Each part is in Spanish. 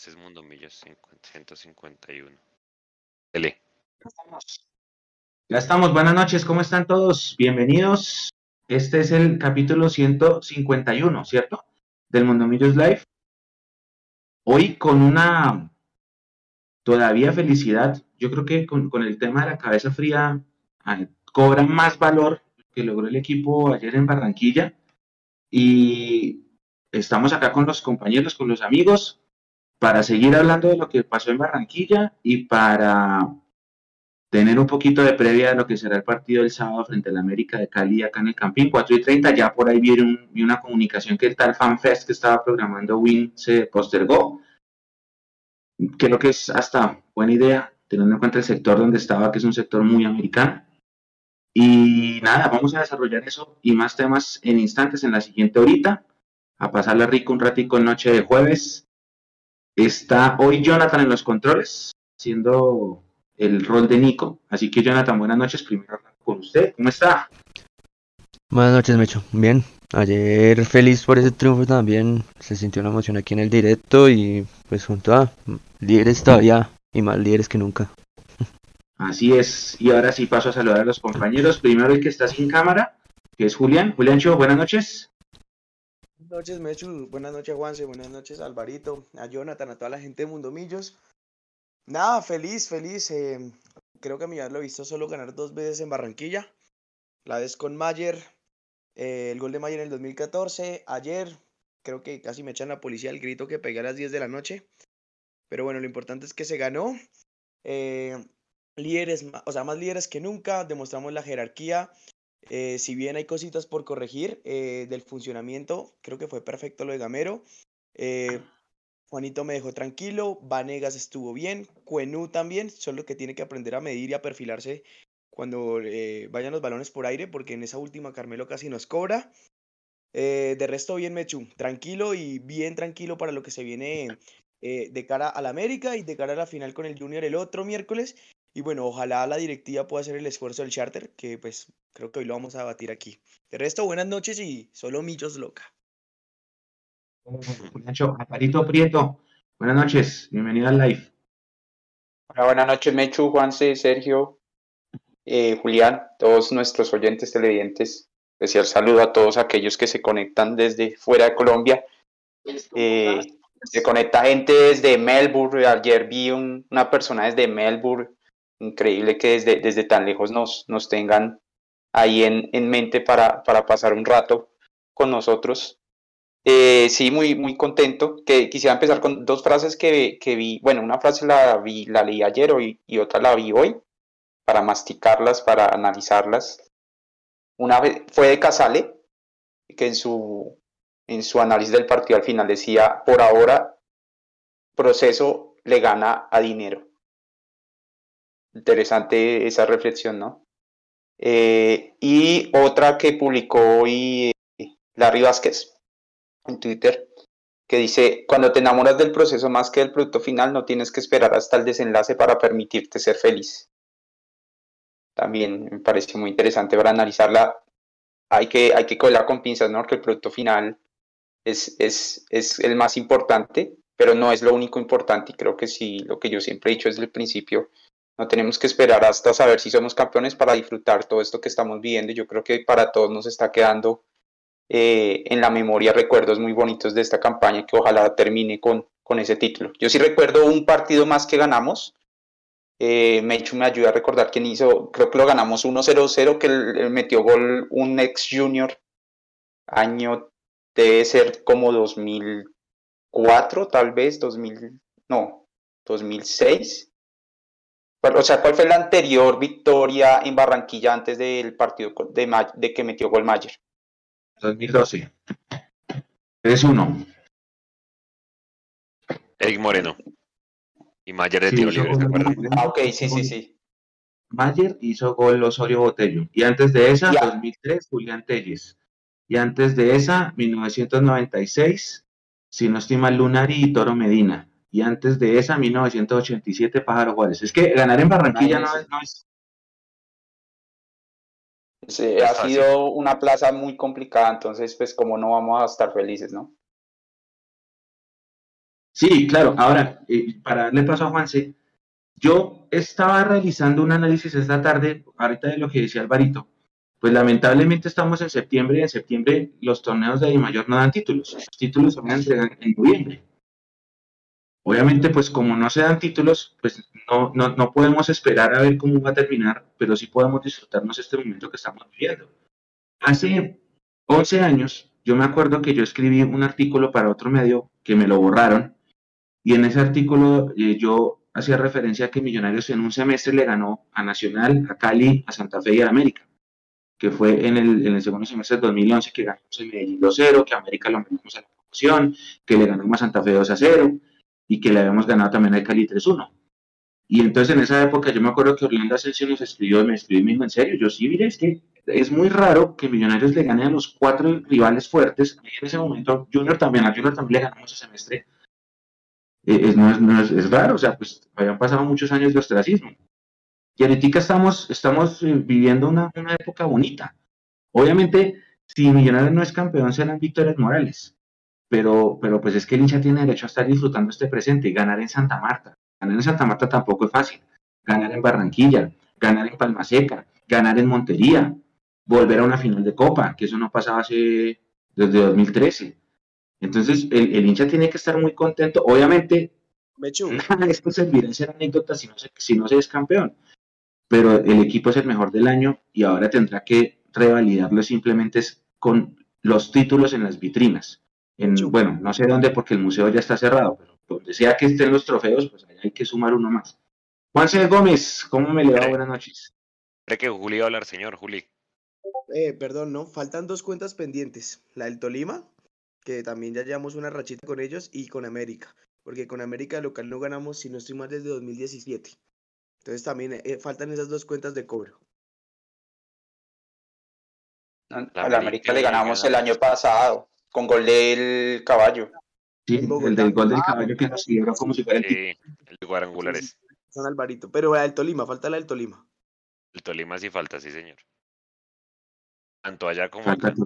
Este es Mundo Millos 151. L. Ya estamos, buenas noches, ¿cómo están todos? Bienvenidos. Este es el capítulo 151, ¿cierto? Del Mundo Millos Live. Hoy con una todavía felicidad. Yo creo que con, con el tema de la cabeza fría ah, cobra más valor que logró el equipo ayer en Barranquilla. Y estamos acá con los compañeros, con los amigos, para seguir hablando de lo que pasó en Barranquilla y para tener un poquito de previa de lo que será el partido del sábado frente al América de Cali acá en el Campín, 4 y 30. Ya por ahí vi, una comunicación que el tal FanFest que estaba programando Win se postergó. Creo que es hasta buena idea, teniendo en cuenta el sector donde estaba, que es un sector muy americano. Y nada, vamos a desarrollar eso y más temas en instantes en la siguiente horita. A pasarla rico un ratico en noche de jueves. Está hoy Jonathan en los controles, siendo el rol de Nico. Así que Jonathan, buenas noches. Primero con usted. ¿Cómo está? Buenas noches, Mecho. Bien. Ayer feliz por ese triunfo también. Se sintió una emoción aquí en el directo y pues junto a líderes todavía y más líderes que nunca. Así es, y ahora sí paso a saludar a los compañeros. Primero el que está sin cámara, que es Julián. Julián Cho, buenas noches. Buenas noches, Mechu. Buenas noches, Juanse. Buenas noches, Alvarito. A Jonathan, a toda la gente de Mundo Millos. Nada, feliz, feliz. Eh, creo que a ya lo he visto solo ganar dos veces en Barranquilla. La vez con Mayer, eh, el gol de Mayer en el 2014. Ayer, creo que casi me echan la policía el grito que pegué a las 10 de la noche. Pero bueno, lo importante es que se ganó. Eh, líderes, o sea, más líderes que nunca, demostramos la jerarquía. Eh, si bien hay cositas por corregir eh, del funcionamiento, creo que fue perfecto lo de Gamero. Eh, Juanito me dejó tranquilo, Vanegas estuvo bien, Cuenú también, solo que tiene que aprender a medir y a perfilarse cuando vayan los balones por aire, porque en esa última Carmelo casi nos cobra. de resto, bien Mechu, tranquilo y bien tranquilo para lo que se viene de cara al América y de cara a la final con el Junior el otro miércoles. Y bueno, ojalá la directiva pueda hacer el esfuerzo del charter, que pues creo que hoy lo vamos a debatir aquí. De resto, buenas noches y solo Millos loca. Aparito Prieto, buenas noches, bienvenido al live. Hola, buenas noches, Mechu, Juanse, Sergio, eh, Julián, todos nuestros oyentes televidentes. Especial saludo a todos aquellos que se conectan desde fuera de Colombia. Eh, se conecta gente desde Melbourne. Ayer vi una persona desde Melbourne increíble que desde, desde tan lejos nos, nos tengan ahí en, en mente para, para, pasar un rato con nosotros. Eh, sí, muy, muy contento. Que quisiera empezar con dos frases que, que, vi. Bueno, una frase la, vi, la leí ayer hoy, y otra la vi hoy para masticarlas, para analizarlas. Una fue de Casale, que en su, en su análisis del partido al final decía, por ahora, proceso le gana a dinero. Interesante esa reflexión, ¿no? Eh, y otra que publicó hoy Larry Vázquez en Twitter, que dice, cuando te enamoras del proceso más que del producto final, no tienes que esperar hasta el desenlace para permitirte ser feliz. También me parece muy interesante para analizarla. Hay que, hay que cogerla con pinzas, ¿no? Porque el producto final es, es, es el más importante, pero no es lo único importante. Y creo que sí, lo que yo siempre he dicho desde el principio, no tenemos que esperar hasta saber si somos campeones para disfrutar todo esto que estamos viviendo. Yo creo que para todos nos está quedando eh, en la memoria recuerdos muy bonitos de esta campaña que ojalá termine con, con ese título. Yo sí recuerdo un partido más que ganamos. Eh, Mechu me ayuda a recordar quién hizo, creo que lo ganamos 1-0-0, que metió gol un ex junior, año debe ser como 2004, tal vez, 2000, no, 2006 o sea, ¿cuál fue la anterior victoria en Barranquilla antes del partido de, de que metió gol Mayer? 2012. 3-1. Eric Moreno. Y Mayer de tiro libre. Ah, ok, sí, sí, sí. Mayer hizo gol Osorio Botello. Y antes de esa, 2003, Julián Telles. Y antes de esa, 1996, si no estima Lunari y Toro Medina y antes de esa 1987 Pájaro Juárez. Es que ganar en Barranquilla no, es, no es... Sí, ha sido una plaza muy complicada, entonces pues como no vamos a estar felices, ¿no? Sí, claro. Ahora, eh, para darle paso a Juanse, yo estaba realizando un análisis esta tarde, ahorita de lo que decía Alvarito. Pues lamentablemente estamos en septiembre y en septiembre los torneos de mayor no dan títulos. Los títulos se van a entregar en noviembre. Obviamente, pues como no se dan títulos, pues no, no, no podemos esperar a ver cómo va a terminar, pero sí podemos disfrutarnos este momento que estamos viviendo. Hace 11 años, yo me acuerdo que yo escribí un artículo para otro medio que me lo borraron, y en ese artículo eh, yo hacía referencia a que Millonarios en un semestre le ganó a Nacional, a Cali, a Santa Fe y a América, que fue en el, en el segundo semestre del 2011 que ganamos en Medellín 2-0, que América lo ganamos a la promoción, que le ganamos a Santa Fe 2-0 y que le habíamos ganado también a Cali 3-1. Y entonces en esa época yo me acuerdo que Orlando Asensio nos escribió, me escribió y me dijo, en serio, yo sí, mire, es que es muy raro que Millonarios le gane a los cuatro rivales fuertes. Y en ese momento, Junior también, a Junior también le ganamos ese semestre. Eh, es, es, es, es, raro, o sea, pues habían pasado muchos años de ostracismo. Y ahorita estamos, estamos eh, viviendo una, una época bonita. Obviamente, si Millonarios no es campeón, serán victorias morales. Pero, pero pues es que el hincha tiene derecho a estar disfrutando este presente y ganar en Santa Marta. Ganar en Santa Marta tampoco es fácil. Ganar en Barranquilla, ganar en Palma Seca, ganar en Montería, volver a una final de Copa, que eso no pasaba hace desde 2013. Entonces, el, el hincha tiene que estar muy contento. Obviamente, nada de esto servirá en ser anécdota si no, se, si no se es campeón. Pero el equipo es el mejor del año y ahora tendrá que revalidarlo simplemente con los títulos en las vitrinas. En, bueno, no sé dónde porque el museo ya está cerrado, pero donde sea que estén los trofeos, pues allá hay que sumar uno más. Juan C. Gómez, ¿cómo me le va? Buenas noches. Cree que Juli va a hablar, señor Juli. Eh, perdón, no, faltan dos cuentas pendientes. La del Tolima, que también ya llevamos una rachita con ellos, y con América. Porque con América local no ganamos, si no estoy mal, desde 2017. Entonces también eh, faltan esas dos cuentas de cobro. A la, América, América le ganamos el año pasado, con gol del caballo. Sí, el del gol del caballo que nos siguieron como si fuera el, sí, el de cuadrangulares. San Alvarito. Pero la del Tolima, falta la del Tolima. El Tolima sí falta, sí, señor. Tanto allá como falta acá.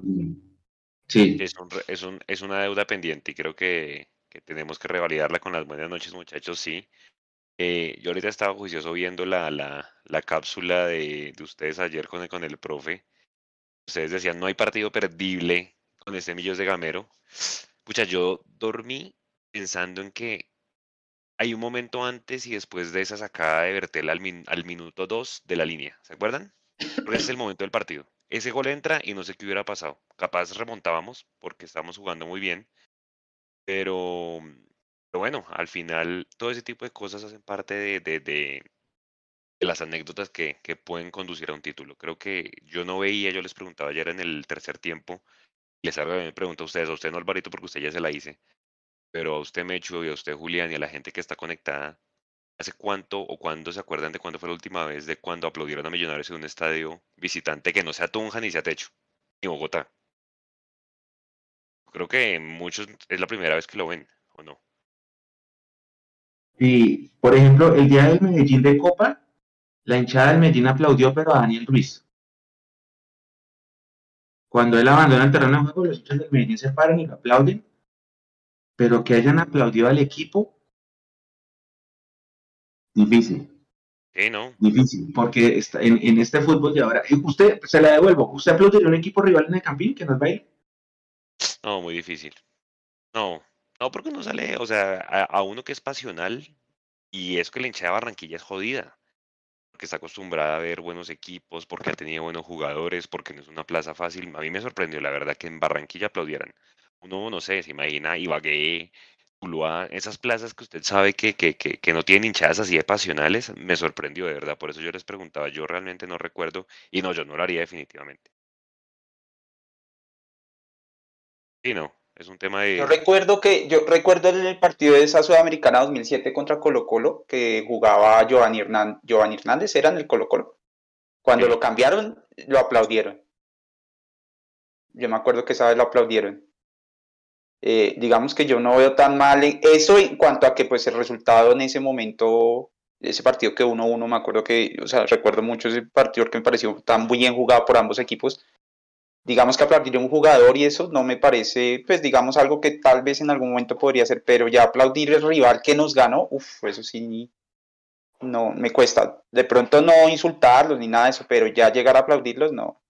Sí. Es, un, es, un, es una deuda pendiente y creo que, que, tenemos que revalidarla con las buenas noches, muchachos, sí. Eh, yo ahorita estaba juicioso viendo la, la, la cápsula de, de, ustedes ayer con el, con el profe. Ustedes decían, no hay partido perdible con este Millos de Gamero. Pucha, yo dormí pensando en que hay un momento antes y después de esa sacada de Bertel al, min, al minuto 2 de la línea. ¿Se acuerdan? Porque es el momento del partido. Ese gol entra y no sé qué hubiera pasado. Capaz remontábamos porque estábamos jugando muy bien. Pero, bueno, al final todo ese tipo de cosas hacen parte de, las anécdotas que, pueden conducir a un título. Creo que yo no veía, yo les preguntaba ayer en el tercer tiempo, les hago, me pregunto a ustedes, a usted no Alvarito porque usted ya se la hice, pero a usted Mecho y a usted Julián y a la gente que está conectada, ¿hace cuánto o cuándo se acuerdan de cuándo fue la última vez de cuando aplaudieron a Millonarios en un estadio visitante que no sea Tunja ni sea Techo, ni Bogotá? Creo que muchos es la primera vez que lo ven, ¿o no? Y, por ejemplo, el día del Medellín de Copa, la hinchada del Medellín aplaudió, pero a Daniel Ruiz. Cuando él abandona el terreno de juego, los hinchas del Medellín se paran y lo aplauden, pero que hayan aplaudido al equipo, difícil. Sí, ¿no? Difícil, porque está en, en, este fútbol de ahora, usted, se la devuelvo, ¿usted aplaudiría a un equipo rival en el Campín que nos va a ir? No, muy difícil. No, no, porque no sale, o sea, a, a uno que es pasional y es que la hinchada de Barranquilla es jodida porque está acostumbrada a ver buenos equipos, porque ha tenido buenos jugadores, porque no es una plaza fácil. A mí me sorprendió, la verdad, que en Barranquilla aplaudieran. Uno, no sé, se imagina Ibagué, Tuluá, esas plazas que usted sabe que, que, que, no tienen hinchadas así de pasionales, me sorprendió, de verdad. Por eso yo les preguntaba, yo realmente no recuerdo, y no, yo no lo haría definitivamente. Sí, no, es un tema de... Yo recuerdo que, yo recuerdo el partido de esa Sudamericana 2007 contra Colo Colo, que jugaba Giovanni, Hernán, Giovanni Hernández, era en el Colo Colo. Cuando sí. lo cambiaron, lo aplaudieron. Yo me acuerdo que esa vez lo aplaudieron. Eh, digamos que yo no veo tan mal eso en cuanto a que pues el resultado en ese momento, ese partido que 1-1, me acuerdo que, o sea, recuerdo mucho ese partido que me pareció tan bien jugado por ambos equipos, digamos que aplaudir a un jugador y eso no me parece, pues digamos algo que tal vez en algún momento podría ser, pero ya aplaudir el rival que nos ganó, uff, eso sí, no, me cuesta. De pronto no insultarlos ni nada de eso, pero ya llegar a aplaudirlos, no.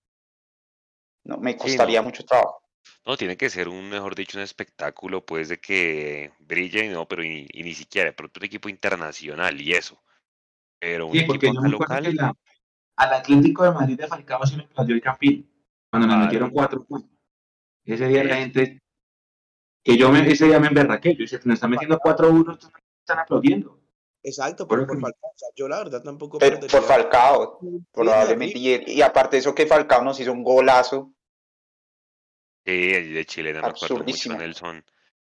No, me costaría mucho trabajo. No, tiene que ser un, mejor dicho, un espectáculo, pues, de que brille, no, pero y, ni siquiera, de pronto un equipo internacional y eso. Pero un equipo local. al Atlético de Madrid de Falcao se le perdió el Campín, cuando nos metieron cuatro puntos. Ese día la gente, que yo me, ese día me emberraqué, yo dije, nos están metiendo 4-1, están aplaudiendo. Exacto, pero por Falcao. yo la verdad tampoco. Pero por Falcao, probablemente. Y, aparte de eso, que Falcao nos hizo un golazo. Sí, de Chile, no me acuerdo mucho Nelson,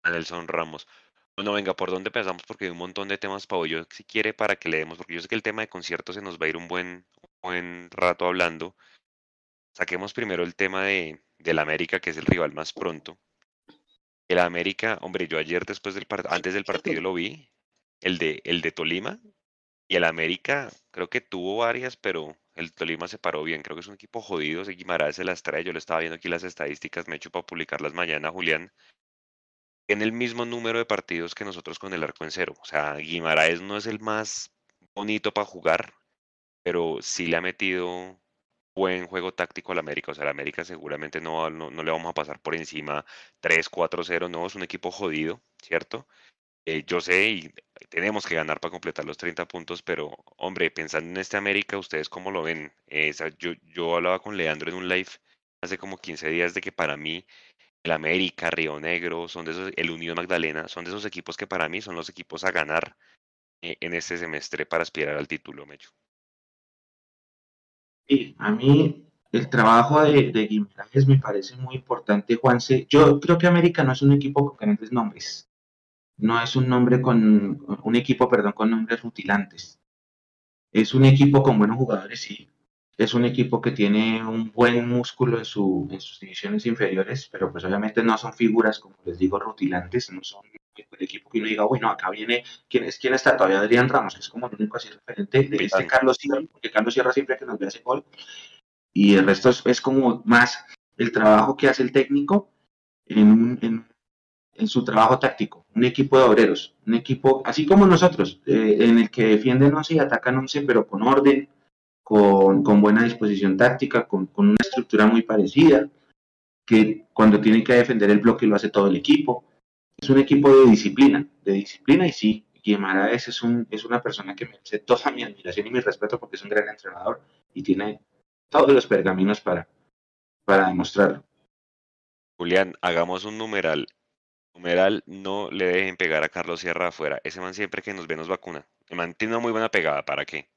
Nelson Ramos. Bueno, venga, ¿por dónde pensamos? Porque hay un montón de temas, Pau. Yo, si quiere, para que le demos, porque yo sé que el tema de conciertos se nos va a ir un buen, buen rato hablando. Saquemos primero el tema de, del América, que es el rival más pronto. El América, hombre, yo ayer después del antes del partido lo vi, el de, el de Tolima y el América creo que tuvo varias, pero el Tolima se paró bien. Creo que es un equipo jodido. Ese Guimaraes se las trae. Yo le estaba viendo aquí las estadísticas. Me he hecho para publicarlas mañana, Julián. En el mismo número de partidos que nosotros con el arco en cero. O sea, Guimaraes no es el más bonito para jugar, pero sí le ha metido buen juego táctico al América. O sea, el América seguramente no, no, no le vamos a pasar por encima 3-4-0. No, es un equipo jodido, ¿cierto? Eh, yo sé y tenemos que ganar para completar los 30 puntos, pero hombre, pensando en este América, ¿ustedes cómo lo ven? Eh, yo, yo hablaba con Leandro en un live hace como 15 días de que para mí el América, Río Negro, son de esos, el Unión Magdalena, son de esos equipos que para mí son los equipos a ganar eh, en este semestre para aspirar al título, Mecho. Sí, a mí el trabajo de, de me parece muy importante, Juanse. Yo creo que América no es un equipo con grandes nombres no es un nombre con un equipo, perdón, con nombres rutilantes. Es un equipo con buenos jugadores, sí. Es un equipo que tiene un buen músculo en, su, en sus divisiones inferiores, pero pues obviamente no son figuras, como les digo, rutilantes, no son el equipo que uno diga, bueno, acá viene, ¿quién, es, quién está todavía? Adrián Ramos, que es como el único así referente de este Carlos Sierra, porque Carlos Sierra siempre que nos ve hace gol, y el resto es, como más el trabajo que hace el técnico en un, en en su trabajo táctico, un equipo de obreros, un equipo así como nosotros, eh, en el que defienden 11 y atacan 11, pero con orden, con, buena disposición táctica, con, una estructura muy parecida, que cuando tiene que defender el bloque lo hace todo el equipo. Es un equipo de disciplina, de disciplina y sí, Guimaraes es, es una persona que merece toda mi admiración y mi respeto porque es un gran entrenador y tiene todos los pergaminos para, para demostrarlo. Julián, hagamos un numeral numeral, no le dejen pegar a Carlos Sierra afuera. Ese man siempre que nos ve nos vacuna. El man tiene una muy buena pegada, ¿para qué?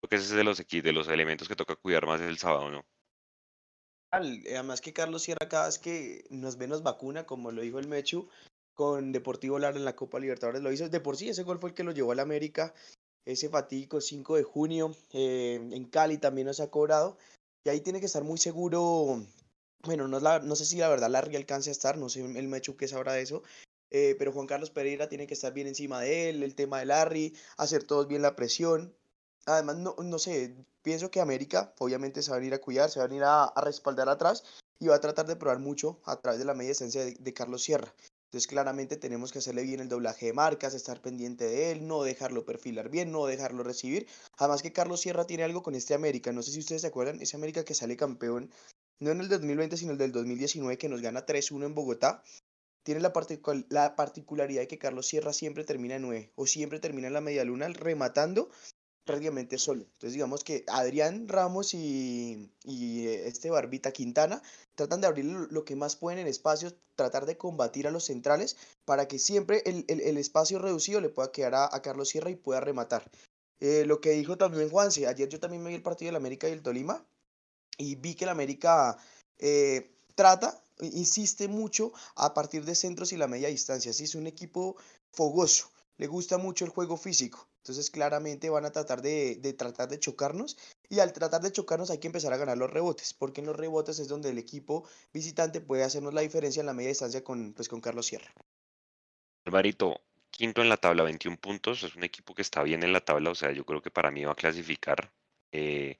Porque ese es de los, de los elementos que toca cuidar más el sábado, ¿no? Además que Carlos Sierra cada vez que nos ve nos vacuna, como lo dijo el Mechu, con Deportivo Lara en la Copa Libertadores lo hizo. De por sí ese gol fue el que lo llevó a la América. Ese fatídico 5 de junio eh, en Cali también nos ha cobrado. Y ahí tiene que estar muy seguro bueno, no, no sé si la verdad Larry alcance a estar, no sé el Mechu que sabrá de eso, eh, pero Juan Carlos Pereira tiene que estar bien encima de él, el tema de Larry, hacer todos bien la presión. Además, no, no sé, pienso que América obviamente se va a venir a cuidar, se va a venir a, respaldar atrás y va a tratar de probar mucho a través de la media distancia de, Carlos Sierra. Entonces claramente tenemos que hacerle bien el doblaje de marcas, estar pendiente de él, no dejarlo perfilar bien, no dejarlo recibir. Además que Carlos Sierra tiene algo con este América, no sé si ustedes se acuerdan, ese América que sale campeón no en el 2020, sino el del 2019, que nos gana 3-1 en Bogotá, tiene la, la, particularidad de que Carlos Sierra siempre termina en 9 o siempre termina en la media luna rematando prácticamente solo. Entonces digamos que Adrián Ramos y, eh, este Barbita Quintana tratan de abrir lo, que más pueden en espacios, tratar de combatir a los centrales para que siempre el, espacio reducido le pueda quedar a, Carlos Sierra y pueda rematar. Eh, lo que dijo también Juanse, ayer yo también me vi el partido del América y el Tolima y vi que el América eh, trata, insiste mucho a partir de centros y la media distancia. Sí, es un equipo fogoso, le gusta mucho el juego físico. Entonces claramente van a tratar de, tratar de chocarnos y al tratar de chocarnos hay que empezar a ganar los rebotes, porque en los rebotes es donde el equipo visitante puede hacernos la diferencia en la media distancia con, pues, con Carlos Sierra. Alvarito, quinto en la tabla, 21 puntos, es un equipo que está bien en la tabla, o sea, yo creo que para mí va a clasificar. Eh,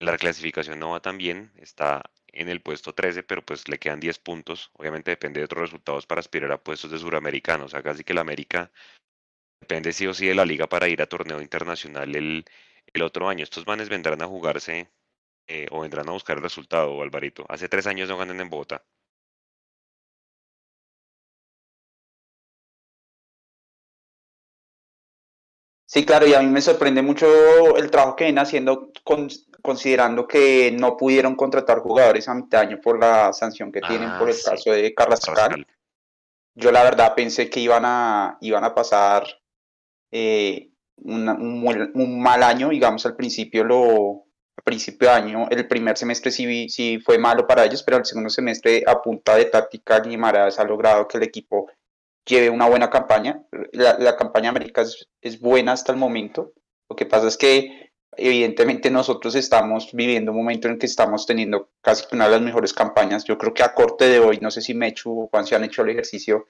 La clasificación no va tan bien, está en el puesto 13, pero pues le quedan 10 puntos. Obviamente depende de otros resultados para aspirar a puestos de suramericanos. O sea, casi que la América depende sí o sí de la liga para ir a torneo internacional el, el otro año. Estos manes vendrán a jugarse eh, o vendrán a buscar el resultado, Alvarito. Hace tres años no ganan en Bogotá. Sí, claro, y a mí me sorprende mucho el trabajo que vienen haciendo considerando que no pudieron contratar jugadores a mitad de año por la sanción que tienen por el ah, caso de Carrascal. Yo la verdad pensé que iban a, iban a pasar eh, un, mal año, digamos, al principio lo, principio de año, el primer semestre sí, sí fue malo para ellos, pero el segundo semestre a punta de táctica Guimaraes ha logrado que el equipo lleve una buena campaña. La, la campaña América es, es, buena hasta el momento. Lo que pasa es que evidentemente nosotros estamos viviendo un momento en que estamos teniendo casi una de las mejores campañas. Yo creo que a corte de hoy, no sé si Mechu o Juan se han hecho el ejercicio,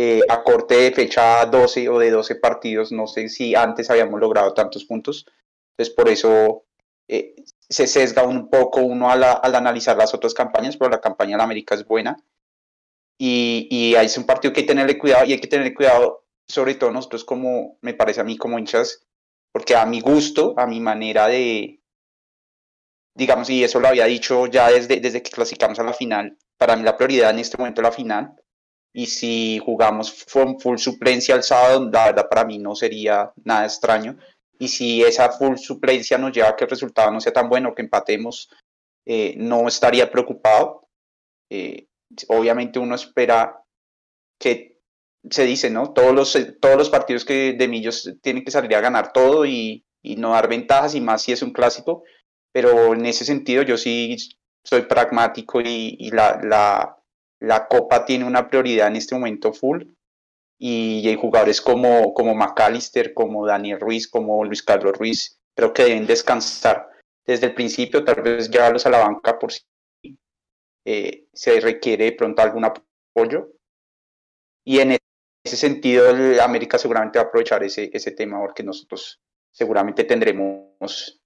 eh, a corte de fecha 12 o de 12 partidos, no sé si antes habíamos logrado tantos puntos. Entonces por eso eh, se sesga un poco uno al, al analizar las otras campañas, pero la campaña de la América es buena y, y es un partido que hay que tenerle cuidado y hay que tener cuidado, sobre todo nosotros como, me parece a mí como hinchas, porque a mi gusto, a mi manera de, digamos, y eso lo había dicho ya desde, desde que clasificamos a la final, para mí la prioridad en este momento es la final, y si jugamos con full suplencia el sábado, la verdad para mí no sería nada extraño, y si esa full suplencia nos lleva a que el resultado no sea tan bueno, que empatemos, eh, no estaría preocupado. Eh, obviamente uno espera que se dice, ¿no? Todos los, todos los partidos que de Millos tienen que salir a ganar todo y, no dar ventajas y más si es un clásico, pero en ese sentido yo sí soy pragmático y, la, Copa tiene una prioridad en este momento full y hay jugadores como, como McAllister, como Daniel Ruiz, como Luis Carlos Ruiz, creo que deben descansar desde el principio, tal vez llevarlos a la banca por si eh, se requiere pronto algún apoyo. Y en ese sentido, América seguramente va a aprovechar ese, ese tema porque nosotros seguramente tendremos,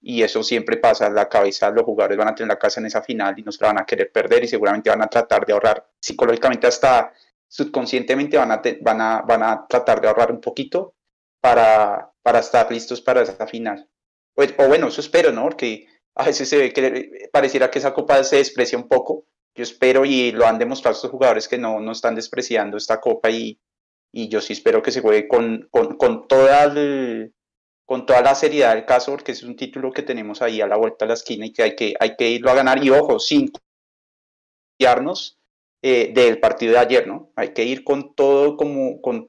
y eso siempre pasa, la cabeza, los jugadores van a tener la casa en esa final y nos la van a querer perder y seguramente van a tratar de ahorrar psicológicamente hasta subconscientemente van a, van a, van a tratar de ahorrar un poquito para, para estar listos para esa final. O, o, bueno, eso espero, ¿no? Porque a veces se ve que pareciera que esa copa se desprecia un poco yo espero y lo han demostrado estos jugadores que no, no están despreciando esta copa y, y yo sí espero que se juegue con, con, con, toda con toda la seriedad del caso, porque es un título que tenemos ahí a la vuelta de la esquina y que hay que, hay que irlo a ganar. Y ojo, sin confiarnos eh, del partido de ayer, ¿no? Hay que ir con todo, como con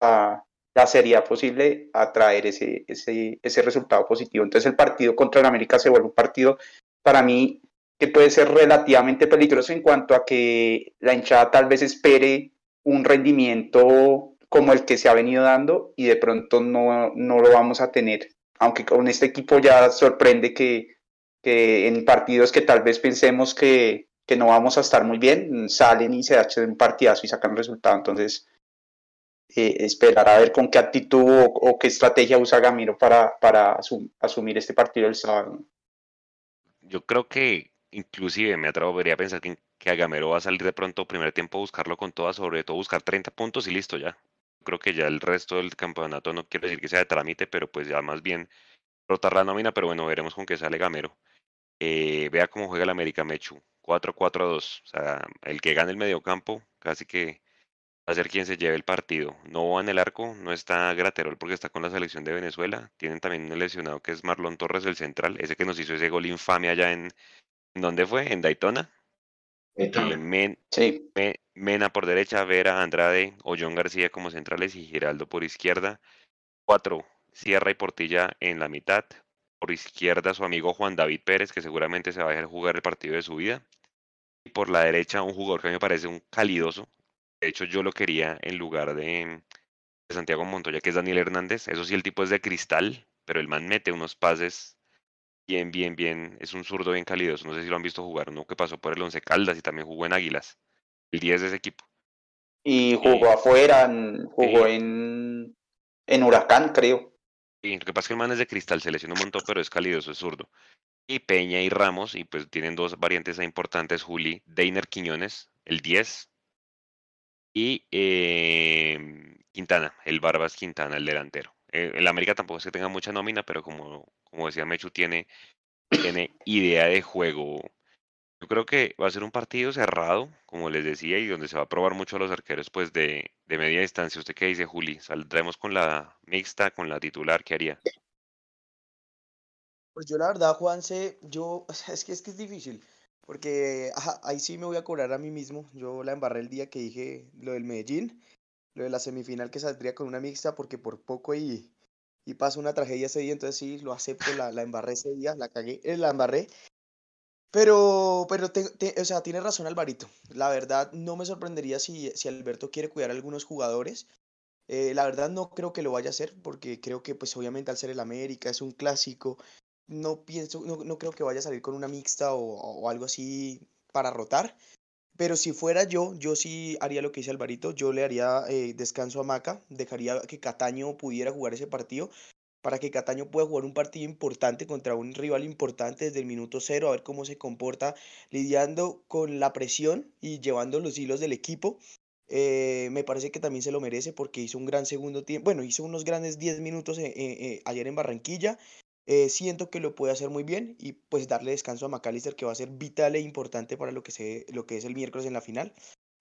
la seriedad posible a traer ese, ese, ese resultado positivo. Entonces el partido contra el América se vuelve un partido para mí que puede ser relativamente peligroso en cuanto a que la hinchada tal vez espere un rendimiento como el que se ha venido dando y de pronto no, no lo vamos a tener. Aunque con este equipo ya sorprende que, que en partidos que tal vez pensemos que, que, no vamos a estar muy bien, salen y se hacen un partidazo y sacan resultado. Entonces, eh, esperar a ver con qué actitud o, qué estrategia usa Gamiro para, para asumir este partido el sábado. Yo creo que inclusive me atrevería a pensar que, que Agamero va a salir de pronto primer tiempo buscarlo con todas, sobre todo buscar 30 puntos y listo ya. Creo que ya el resto del campeonato no quiero decir que sea de trámite, pero pues ya más bien rotar la nómina, pero bueno, veremos con qué sale Gamero. Eh, vea cómo juega el América Mechu, 4-4-2, o sea, el que gane el mediocampo casi que va a ser quien se lleve el partido. No va en el arco, no está Graterol porque está con la selección de Venezuela. Tienen también un lesionado que es Marlon Torres, el central, ese que nos hizo ese gol infame allá en, ¿Dónde fue? ¿En Daytona? Sí. Mena por derecha, Vera, Andrade, Ollón García como centrales y Giraldo por izquierda. Cuatro, Sierra y Portilla en la mitad. Por izquierda su amigo Juan David Pérez, que seguramente se va a dejar jugar el partido de su vida. Y por la derecha un jugador que me parece un calidoso. De hecho yo lo quería en lugar de, de Santiago Montoya, que es Daniel Hernández. Eso sí, el tipo es de cristal, pero el man mete unos pases bien, bien, bien, es un zurdo bien cálido. No sé si lo han visto jugar, uno que pasó por el Once Caldas y también jugó en Águilas, el 10 de ese equipo. Y jugó afuera, jugó en, en Huracán, creo. Y lo que pasa es que el man es de cristal, se lesionó un montón, pero es cálido, es zurdo. y Peña y Ramos, y pues tienen dos variantes importantes, Juli, Deiner Quiñones, el 10, y em, Quintana, el Barbas Quintana, el delantero. Eh, el América tampoco es que tenga mucha nómina, pero como, como decía Mechu, tiene, tiene idea de juego. Yo creo que va a ser un partido cerrado, como les decía, y donde se va a probar mucho a los arqueros pues de, de media distancia. ¿Usted qué dice, Juli? ¿Saldremos con la mixta, con la titular? ¿Qué haría? Pues yo la verdad, Juanse, yo, es que es que es difícil, porque ahí sí me voy a cobrar a mí mismo. Yo la embarré el día que dije lo del Medellín, lo de la semifinal que saldría con una mixta, porque por poco y, y pasó una tragedia ese día, entonces sí, lo acepto, la, la embarré ese día, la cagué, eh, la embarré. Pero, pero o sea, tiene razón Alvarito. La verdad, no me sorprendería si, si Alberto quiere cuidar a algunos jugadores. Eh, la verdad no creo que lo vaya a hacer porque creo que pues obviamente al ser el América es un clásico no pienso, no, no, creo que vaya a salir con una mixta o, algo así para rotar. Pero si fuera yo, yo sí haría lo que dice Alvarito, yo le haría eh, descanso a Maca, dejaría que Cataño pudiera jugar ese partido, para que Cataño pueda jugar un partido importante contra un rival importante desde el minuto cero, a ver cómo se comporta lidiando con la presión y llevando los hilos del equipo. Eh, me parece que también se lo merece porque hizo un gran segundo tiempo, bueno, hizo unos grandes 10 minutos eh, ayer en Barranquilla, eh, siento que lo puede hacer muy bien y pues darle descanso a McAllister que va a ser vital e importante para lo que, se, lo que es el miércoles en la final.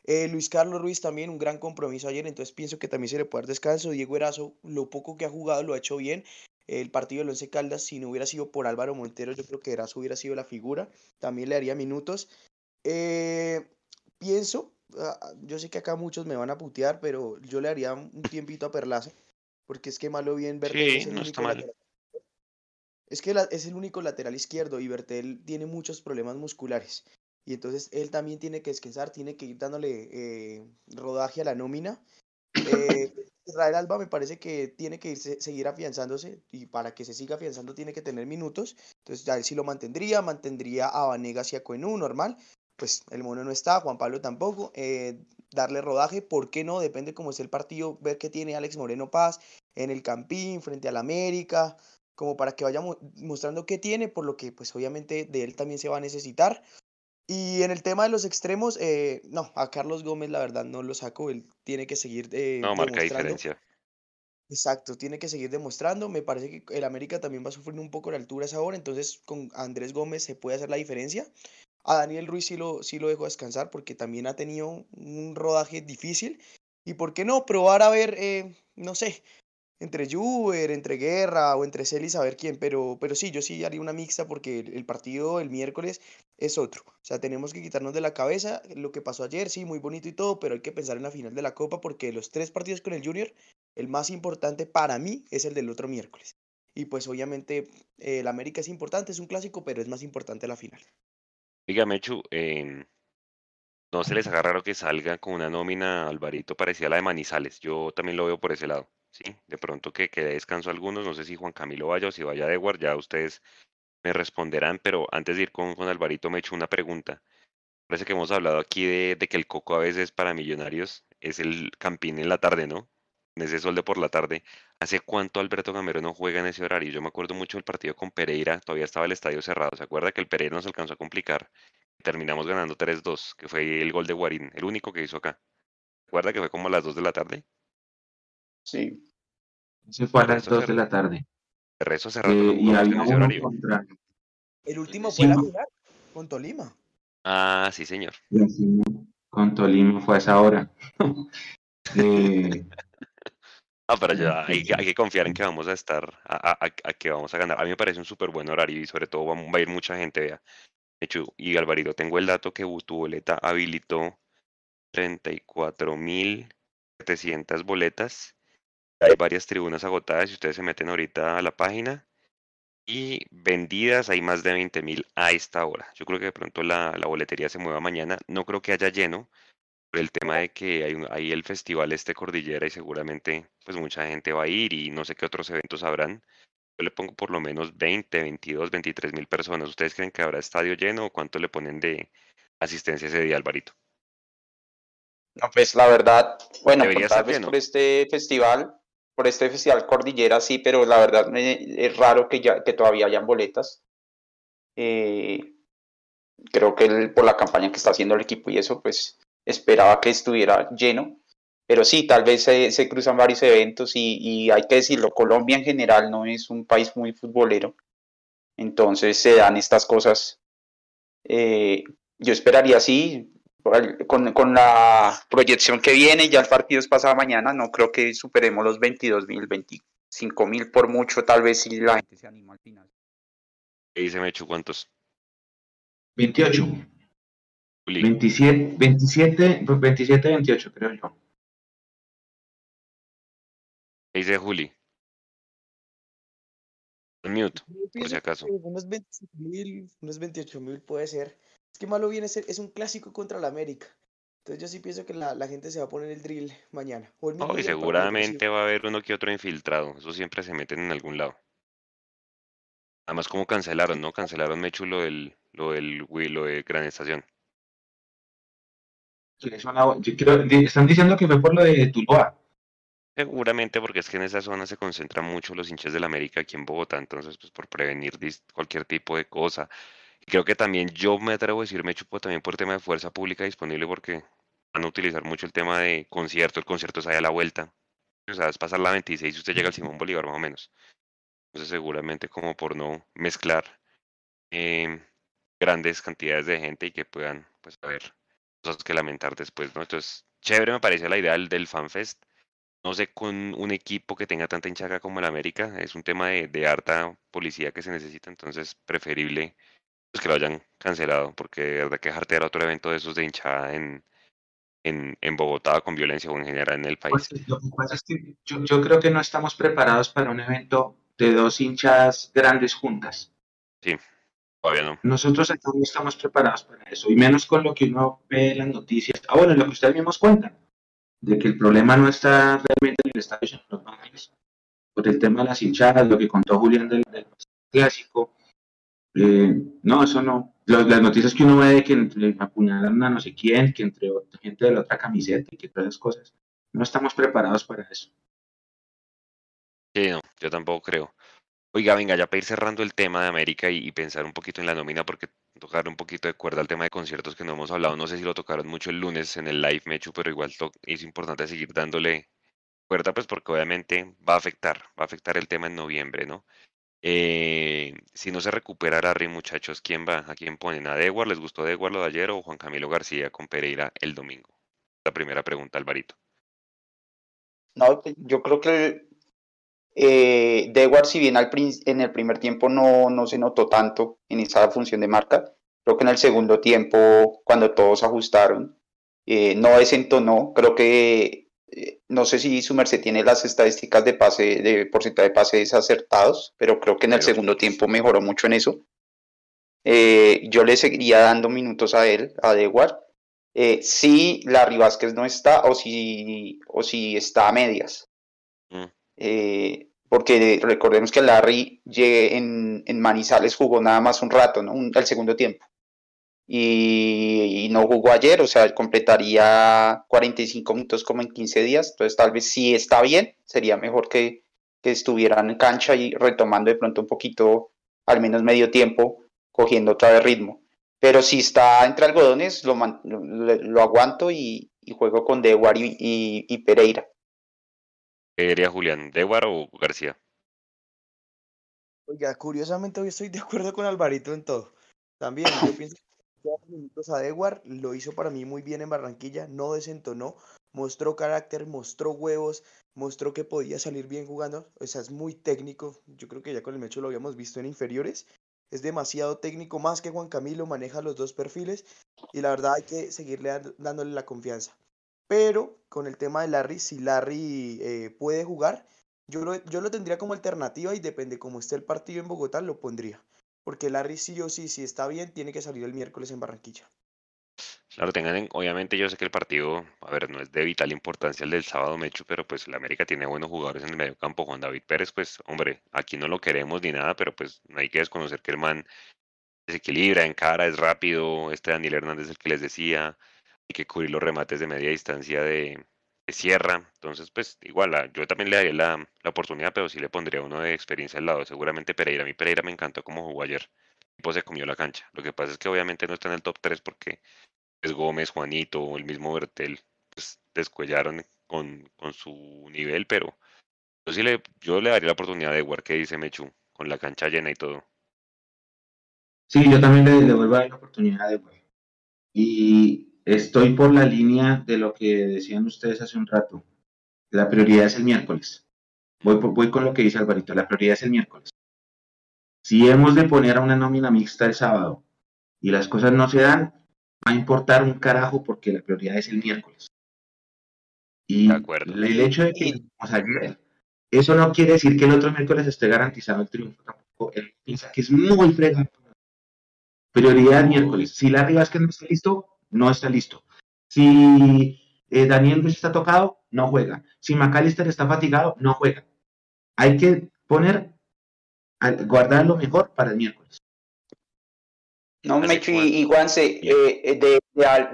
Eh, Luis Carlos Ruiz también un gran compromiso ayer, entonces pienso que también se le puede dar descanso. Diego Erazo, lo poco que ha jugado lo ha hecho bien. El partido de Once Caldas, si no hubiera sido por Álvaro Montero, yo creo que Erazo hubiera sido la figura. También le haría minutos. Eh, pienso, ah, yo sé que acá muchos me van a putear, pero yo le haría un tiempito a Perlaza, porque es que malo bien ver sí, mal. Es que es el único lateral izquierdo y Bertel tiene muchos problemas musculares. Y entonces él también tiene que descansar, tiene que ir dándole eh, rodaje a la nómina. Eh, Israel Alba me parece que tiene que irse, seguir afianzándose y para que se siga afianzando tiene que tener minutos. Entonces ya él sí lo mantendría, mantendría a Vanegas y a Coenú normal. Pues el mono no está, Juan Pablo tampoco. Eh, darle rodaje, ¿por qué no? Depende cómo es el partido, ver qué tiene Alex Moreno Paz en el Campín, frente al América como para que vaya mostrando qué tiene, por lo que pues obviamente de él también se va a necesitar. Y en el tema de los extremos, eh, no, a Carlos Gómez la verdad no lo saco, él tiene que seguir eh, No, marca diferencia. Exacto, tiene que seguir demostrando. Me parece que el América también va a sufrir un poco de alturas ahora, entonces con Andrés Gómez se puede hacer la diferencia. A Daniel Ruiz sí lo, sí lo dejo descansar porque también ha tenido un rodaje difícil. Y por qué no probar a ver, eh, no sé, entre Juber, entre Guerra o entre Celis, a ver quién, pero, pero sí, yo sí haría una mixta porque el, partido el miércoles es otro. O sea, tenemos que quitarnos de la cabeza lo que pasó ayer, sí, muy bonito y todo, pero hay que pensar en la final de la Copa porque los tres partidos con el Junior, el más importante para mí es el del otro miércoles. Y pues obviamente eh, el América es importante, es un clásico, pero es más importante la final. Dígame, Chu, eh, no se les haga raro que salga con una nómina, Alvarito, parecía la de Manizales. Yo también lo veo por ese lado. ¿Sí? De pronto que, que descanso algunos, no sé si Juan Camilo vaya o si vaya de ya ustedes me responderán, pero antes de ir con, con Alvarito me he hecho una pregunta. Parece que hemos hablado aquí de, de, que el coco a veces para millonarios es el campín en la tarde, ¿no? En ese sol de por la tarde. ¿Hace cuánto Alberto Gamero no juega en ese horario? Yo me acuerdo mucho del partido con Pereira, todavía estaba el estadio cerrado. ¿Se acuerda que el Pereira nos alcanzó a complicar? Terminamos ganando 3-2, que fue el gol de Guarín, el único que hizo acá. ¿Se que fue como a las 2 de la tarde? Sí. Se fue a las 2 de la tarde. El resto cerrado. Eh, y había uno contra... El último fue la final con Tolima. Ah, sí, señor. Con Tolima fue a esa hora. eh... No, pero ya hay, hay, que confiar en que vamos a estar, a, a, a, que vamos a ganar. A mí me parece un súper buen horario y sobre todo va, va, a ir mucha gente, vea. De hecho, y Alvarito, tengo el dato que tu boleta habilitó 34.700 boletas hay varias tribunas agotadas, si ustedes se meten ahorita a la página, y vendidas hay más de 20 mil a esta hora. Yo creo que de pronto la, la, boletería se mueva mañana. No creo que haya lleno, por el tema de que hay, un, hay el festival este Cordillera y seguramente pues mucha gente va a ir y no sé qué otros eventos habrán. Yo le pongo por lo menos 20, 22, 23 mil personas. ¿Ustedes creen que habrá estadio lleno o cuánto le ponen de asistencia ese día, Alvarito? No, pues la verdad, bueno, tal vez por este festival por este festival Cordillera sí, pero la verdad es raro que, ya, que todavía hayan boletas. Eh, creo que por la campaña que está haciendo el equipo y eso, pues esperaba que estuviera lleno. Pero sí, tal vez se, cruzan varios eventos y, hay que decirlo, Colombia en general no es un país muy futbolero. Entonces se dan estas cosas. Eh, yo esperaría sí, con, con, la proyección que viene, ya el partido es pasado mañana, no creo que superemos los 22 mil, 25 mil por mucho, tal vez si la gente se anima al final. ¿Qué dice Mechu? ¿Cuántos? 28. 27, 27, 27, 28, creo yo. ¿Qué dice Juli? Mute, por si acaso. Unos 25 mil, unos 28 mil puede ser. Es que malo viene ser, es un clásico contra la América. Entonces yo sí pienso que la, la gente se va a poner el drill mañana. y seguramente va a haber uno que otro infiltrado. Eso siempre se meten en algún lado. Además, como cancelaron, ¿no? Cancelaron Mechu lo del, lo del, lo de Gran Estación. están diciendo que fue por lo de Tuluá. Seguramente porque es que en esa zona se concentran mucho los hinchas del América aquí en Bogotá, entonces pues por prevenir cualquier tipo de cosa creo que también yo me atrevo a decir, me chupo también por tema de fuerza pública disponible porque van a utilizar mucho el tema de concierto, el concierto es ahí a la vuelta. O sea, es pasar la 26 y usted llega al Simón Bolívar más o menos. Entonces seguramente como por no mezclar em, grandes cantidades de gente y que puedan pues haber cosas que lamentar después, ¿no? Entonces, chévere me parece la idea del, del FanFest. No sé, con un equipo que tenga tanta hinchaga como el América, es un tema de, de harta policía que se necesita, entonces preferible pues, que lo hayan cancelado, porque de verdad que era otro evento de esos de hinchada en, en, en, Bogotá con violencia o en general en el país. Pues, lo que pasa es que yo, yo, creo que no estamos preparados para un evento de dos hinchadas grandes juntas. Sí, todavía no. Nosotros no estamos preparados para eso, y menos con lo que uno ve en las noticias. Ah, bueno, lo que ustedes mismos cuentan, de que el problema no está realmente en el estadio, en los bancos. Por el tema de las hinchadas, lo que contó Julián del, del clásico, eh, no, eso no. las noticias que uno ve de que apuñalan a no sé quién, que entre otra, gente de la otra camiseta y que todas esas cosas, no estamos preparados para eso. Sí, no, yo tampoco creo. Oiga, venga, ya para ir cerrando el tema de América y, pensar un poquito en la nómina, porque tocar un poquito de cuerda al tema de conciertos que no hemos hablado, no sé si lo tocaron mucho el lunes en el live Mechu, pero igual es importante seguir dándole cuerda, pues porque obviamente va a afectar, va a afectar el tema en noviembre, ¿no? Eh, si no se recupera Larry, muchachos, ¿quién va? ¿A quién ponen? ¿A Dewar? ¿Les gustó Dewar lo de ayer o Juan Camilo García con Pereira el domingo? La primera pregunta, Alvarito. No, yo creo que eh, Dewar, si bien en el primer tiempo no, no se notó tanto en esa función de marca, creo que en el segundo tiempo, cuando todos ajustaron, eh, no desentonó. Creo que no sé si su merced tiene las estadísticas de pase, de porcentaje de pases acertados, pero creo que en el segundo tiempo mejoró mucho en eso. Eh, yo le seguiría dando minutos a él, a Dewar, eh, si Larry Vázquez no está o si, o si está a medias. Mm. porque recordemos que Larry en, en, Manizales jugó nada más un rato, ¿no? el segundo tiempo y, no jugó ayer, o sea, completaría 45 minutos como en 15 días, entonces tal vez si está bien, sería mejor que, que estuvieran en cancha y retomando de pronto un poquito, al menos medio tiempo, cogiendo otra vez ritmo. Pero si está entre algodones, lo, lo, aguanto y, juego con Dewar y, y, Pereira. ¿Qué diría Julián? ¿Dewar o García? Oiga, curiosamente hoy estoy de acuerdo con Alvarito en todo. También, yo pienso minutos a Dewar, lo hizo para mí muy bien en Barranquilla, no desentonó, mostró carácter, mostró huevos, mostró que podía salir bien jugando, o sea, es muy técnico, yo creo que ya con el Mecho lo habíamos visto en inferiores, es demasiado técnico, más que Juan Camilo, maneja los dos perfiles y la verdad hay que seguirle dándole la confianza. Pero con el tema de Larry, si Larry eh, puede jugar, yo lo, yo lo tendría como alternativa y depende cómo esté el partido en Bogotá, lo pondría porque Larry sí o sí, si está bien, tiene que salir el miércoles en Barranquilla. Claro, tengan, obviamente yo sé que el partido, a ver, no es de vital importancia el del sábado, Mechu, pero pues la América tiene buenos jugadores en el medio campo. Juan David Pérez, pues, hombre, aquí no lo queremos ni nada, pero pues no hay que desconocer que el man desequilibra, cara, es rápido. Este Daniel Hernández, el que les decía, hay que cubrir los remates de media distancia de, Sierra. Entonces, pues igual, ah, yo también le daría la, la, oportunidad, pero sí le pondría uno de experiencia al lado. Seguramente Pereira. A mí Pereira me encantó cómo jugó ayer. equipo se comió la cancha. Lo que pasa es que obviamente no está en el top 3 porque es Gómez, Juanito el mismo Bertel pues, descuellaron con, con su nivel, pero yo sí le, yo le daría la oportunidad de Edward que dice Mechu, con la cancha llena y todo. Sí, yo también le, le vuelvo a dar la oportunidad de Edward. Y estoy por la línea de lo que decían ustedes hace un rato. La prioridad es el miércoles. Voy, voy con lo que dice Alvarito, la prioridad es el miércoles. Si hemos de poner a una nómina mixta el sábado y las cosas no se dan, va a importar un carajo porque la prioridad es el miércoles. Y De acuerdo. el hecho de que o sea, eso no quiere decir que el otro miércoles esté garantizado el triunfo tampoco. Él piensa que es muy fregado. Prioridad miércoles. Si Larry Vázquez no está listo, no está listo. Si eh, Daniel Ruiz está tocado, no juega. Si McAllister está fatigado, no juega. Hay que poner, a- guardar lo mejor para el miércoles. No, Mecho y, Juanse, eh, eh, de,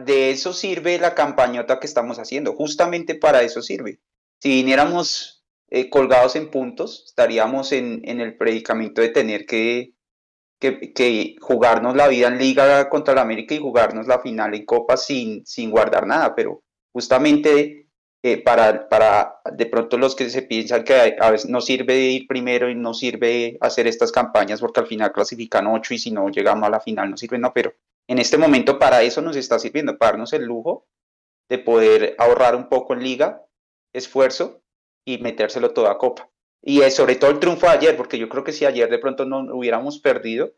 de eso sirve la campañota que estamos haciendo, justamente para eso sirve. Si viniéramos eh, colgados en puntos, estaríamos en, en el predicamento de tener que, que, que jugarnos la vida en liga contra la América y jugarnos la final en Copa sin, sin guardar nada, pero justamente eh, para, para de pronto los que se piensan que a veces no sirve ir primero y no sirve hacer estas campañas porque al final clasifican ocho y si no llegamos a la final no sirve, no, pero en este momento para eso nos está sirviendo, para darnos el lujo de poder ahorrar un poco en liga, esfuerzo y metérselo todo a copa. Y eh, sobre todo el triunfo de ayer, porque yo creo que si ayer de pronto no hubiéramos perdido,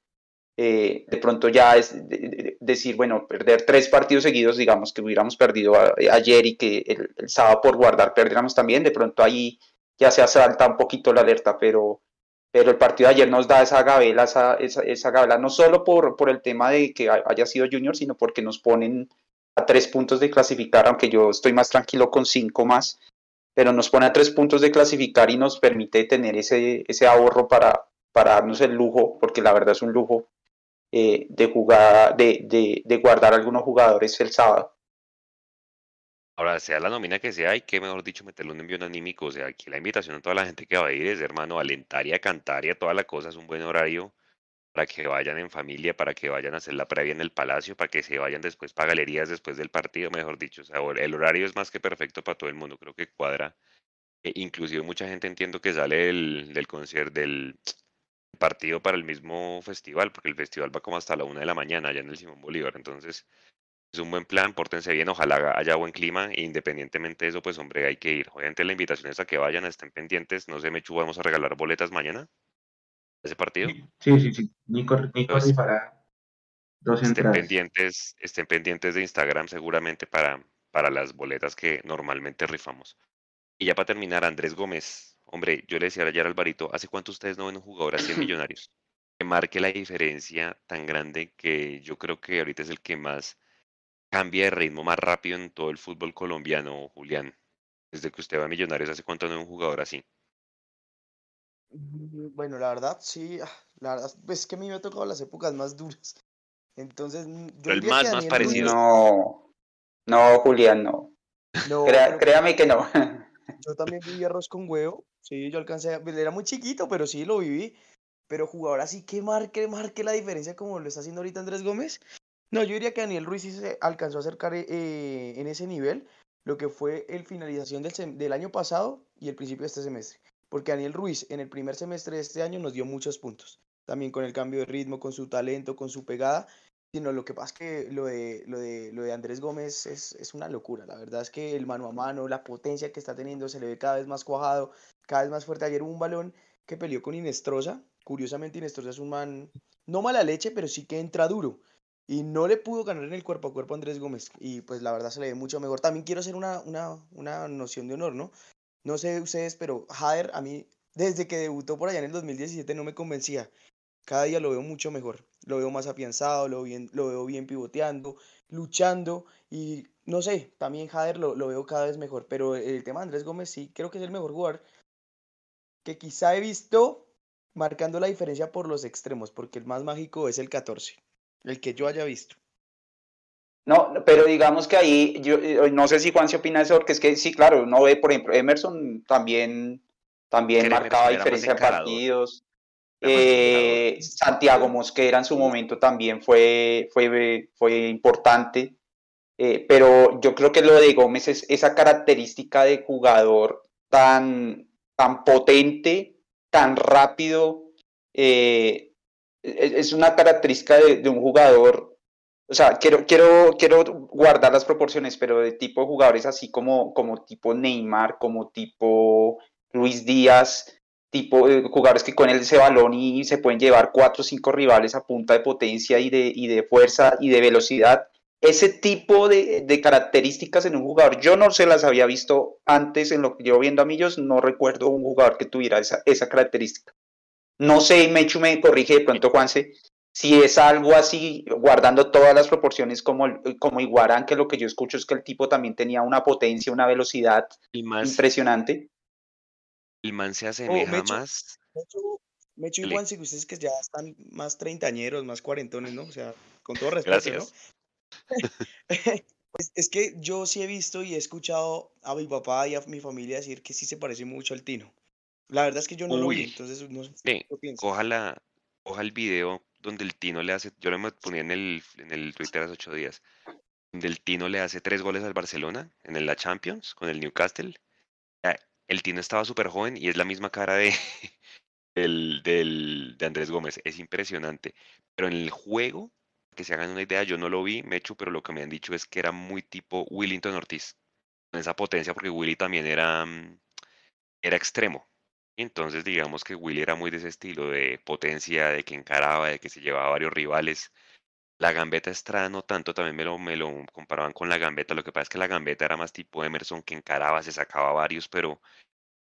eh, de pronto ya es de- de- de- decir, bueno, perder tres partidos seguidos, digamos que hubiéramos perdido a- ayer y que el, sábado por guardar perdiéramos también, de pronto ahí ya se asalta un poquito la alerta, pero, pero el partido de ayer nos da esa gabela, esa, esa, esa no solo por, por el tema de que haya sido Junior, sino porque nos ponen a tres puntos de clasificar, aunque yo estoy más tranquilo con cinco más, pero nos pone a tres puntos de clasificar y nos permite tener ese, ese ahorro para, para darnos el lujo, porque la verdad es un lujo eh, de jugar, de, de, de guardar algunos jugadores el sábado. Ahora, sea la nómina que sea, hay que, mejor dicho, meterle un envío anímico. O sea, aquí la invitación a toda la gente que va a ir es, hermano, alentar y a cantar y a toda la cosa. Es un buen horario para que vayan en familia, para que vayan a hacer la previa en el Palacio, para que se vayan después para galerías después del partido, mejor dicho. O sea, el horario es más que perfecto para todo el mundo. Creo que cuadra. E inclusive mucha gente entiendo que sale del, del concierto, del partido para el mismo festival, porque el festival va como hasta la una de la mañana allá en el Simón Bolívar. Entonces, es un buen plan, pórtense bien, ojalá haya buen clima, e independientemente de eso, pues hombre, hay que ir. Obviamente la invitación es a que vayan, estén pendientes, no sé, Mechu, vamos a regalar boletas mañana, ese partido. Sí, sí, sí. Nico, Nico rifará dos Estén entradas. pendientes, estén pendientes de Instagram seguramente para, para las boletas que normalmente rifamos. Y ya para terminar, Andrés Gómez, hombre, yo le decía ayer a Alvarito, ¿hace cuánto ustedes no ven un jugador así en Millonarios? Que marque la diferencia tan grande que yo creo que ahorita es el que más cambia de ritmo más rápido en todo el fútbol colombiano, Julián. Desde que usted va a Millonarios, ¿hace cuánto no ve un jugador así? Bueno, la verdad, sí, ah, la verdad, pues es que a mí me ha tocado las épocas más duras. Entonces, mm, yo el más, más parecido. No, no, Julián, no. No, Crea- pero créame que no. yo también viví arroz con huevo. Sí, yo alcancé, a- era muy chiquito, pero sí lo viví. Pero jugador así que marque, marque la diferencia como lo está haciendo ahorita Andrés Gómez. No, yo diría que Daniel Ruiz sí se alcanzó a acercar eh, en ese nivel lo que fue el finalización del, del año pasado y el principio de este semestre. Porque Daniel Ruiz en el primer semestre de este año nos dio muchos puntos. También con el cambio de ritmo, con su talento, con su pegada. Sino lo que pasa es que lo de, lo de, lo de Andrés Gómez es, es una locura. La verdad es que el mano a mano, la potencia que está teniendo, se le ve cada vez más cuajado, cada vez más fuerte. Ayer hubo un balón que peleó con Inestrosa. Curiosamente, Inestrosa es un man, no mala leche, pero sí que entra duro. Y no le pudo ganar en el cuerpo a cuerpo a Andrés Gómez. Y pues la verdad se le ve mucho mejor. También quiero hacer una, una, una noción de honor, ¿no? No sé ustedes, pero Jader a mí, desde que debutó por allá en el 2017, no me convencía. Cada día lo veo mucho mejor. Lo veo más afianzado, lo, bien, lo veo bien pivoteando, luchando. Y no sé, también Jader lo, lo veo cada vez mejor. Pero el tema de Andrés Gómez sí, creo que es el mejor jugador que quizá he visto marcando la diferencia por los extremos, porque el más mágico es el 14, el que yo haya visto. No, pero digamos que ahí, yo eh, no sé si Juan se opina de eso, porque es que sí, claro, uno ve, por ejemplo, Emerson también, también marcaba diferencia en partidos. Eh, Santiago Mosquera en su momento también fue, fue, fue importante. Eh, pero yo creo que lo de Gómez es esa característica de jugador tan, tan potente, tan rápido. Eh, es una característica de, un jugador. O sea, quiero, quiero, quiero guardar las proporciones, pero de tipo de jugadores así como, como tipo Neymar, como tipo Luis Díaz, tipo de jugadores que con ese balón y se pueden llevar cuatro o cinco rivales a punta de potencia y de, y de fuerza y de velocidad ese tipo de, características en un jugador, yo no se las había visto antes en lo que yo viendo a Millos, no recuerdo un jugador que tuviera esa, esa característica. No sé, Mechu me corrige de pronto, Juanse, si es algo así, guardando todas las proporciones como, como Iguarán, que lo que yo escucho es que el tipo también tenía una potencia, una velocidad impresionante. El man se asemeja más. Mechu, y Juanse, que ustedes que ya están más treintañeros, más cuarentones, ¿no? O sea, con todo respeto, ¿no? Pues es que yo sí he visto y he escuchado a mi papá y a mi familia decir que sí se parece mucho al Tino. La verdad es que yo no lo vi, entonces no sé qué Ojalá, el video donde el Tino le hace, yo lo ponía en el, en el Twitter hace ocho días, donde el Tino le hace tres goles al Barcelona en la Champions con el Newcastle. El Tino estaba súper joven y es la misma cara de, del, del, de Andrés Gómez. Es impresionante. Pero en el juego que se hagan una idea, yo no lo vi, Mechu, pero lo que me han dicho es que era muy tipo Willington Ortiz, con esa potencia, porque Willy también era, mm, era extremo. Entonces digamos que Willy era muy de ese estilo, de potencia, de que encaraba, de que se llevaba varios rivales. La gambeta Estrada no tanto, también me lo, me lo comparaban con la gambeta, lo que pasa es que la gambeta era más tipo Emerson, que encaraba, se sacaba varios, pero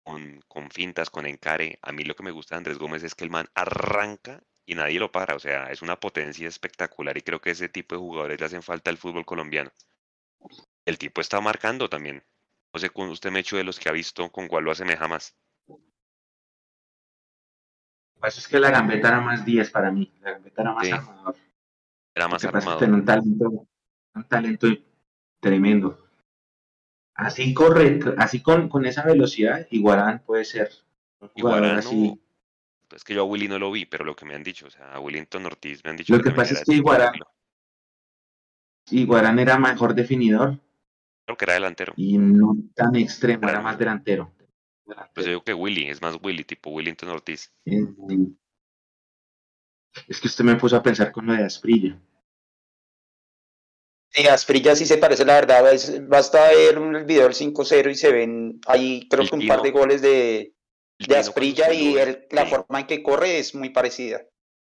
con, con fintas, con encare. A mí lo que me gusta de Andrés Gómez es que el man arranca y nadie lo para. O sea, es una potencia espectacular y creo que ese tipo de jugadores le hacen falta al fútbol colombiano. El tipo está marcando también. No sé, usted me hecho de los que ha visto, ¿con cuál lo asemeja más? Que pasa es que la gambeta era más 10 para mí. La gambeta era más armador. Era más armador. un talento, un talento tremendo. Así corre, así con, con esa velocidad, Iguarán puede ser. Iguarán así es que yo a Willy no lo vi, pero lo que me han dicho, o sea, a Willington Ortiz me han dicho. Lo que, pasa es que Iguarán, era mejor definidor. Creo que era delantero. Y no tan extremo, era, más delantero. Pues yo digo que Willy, es más Willy, tipo Willington Ortiz. Es que usted me puso a pensar con lo de Asprilla. Sí, Asprilla sí se parece, la verdad. basta ver el video del 5-0 y se ven ahí, creo que un par de goles de, de Asprilla y la forma en que corre es muy parecida.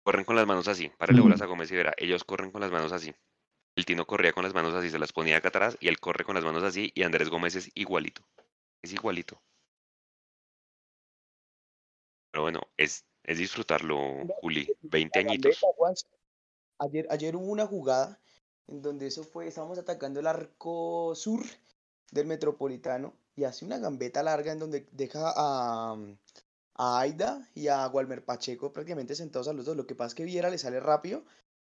Corren con las manos así, para mm. a Gómez y verá, ellos corren con las manos así. El Tino corría con las manos así, se las ponía acá atrás y él corre con las manos así y Andrés Gómez es igualito. Es igualito. Pero bueno, es, es disfrutarlo, Juli. 20 añitos. Ayer, ayer hubo una jugada en donde eso fue, estábamos atacando el arco sur del Metropolitano y hace una gambeta larga en donde deja a, a Aida y a Walmer Pacheco prácticamente sentados a los dos. Lo que pasa es que Viera le sale rápido,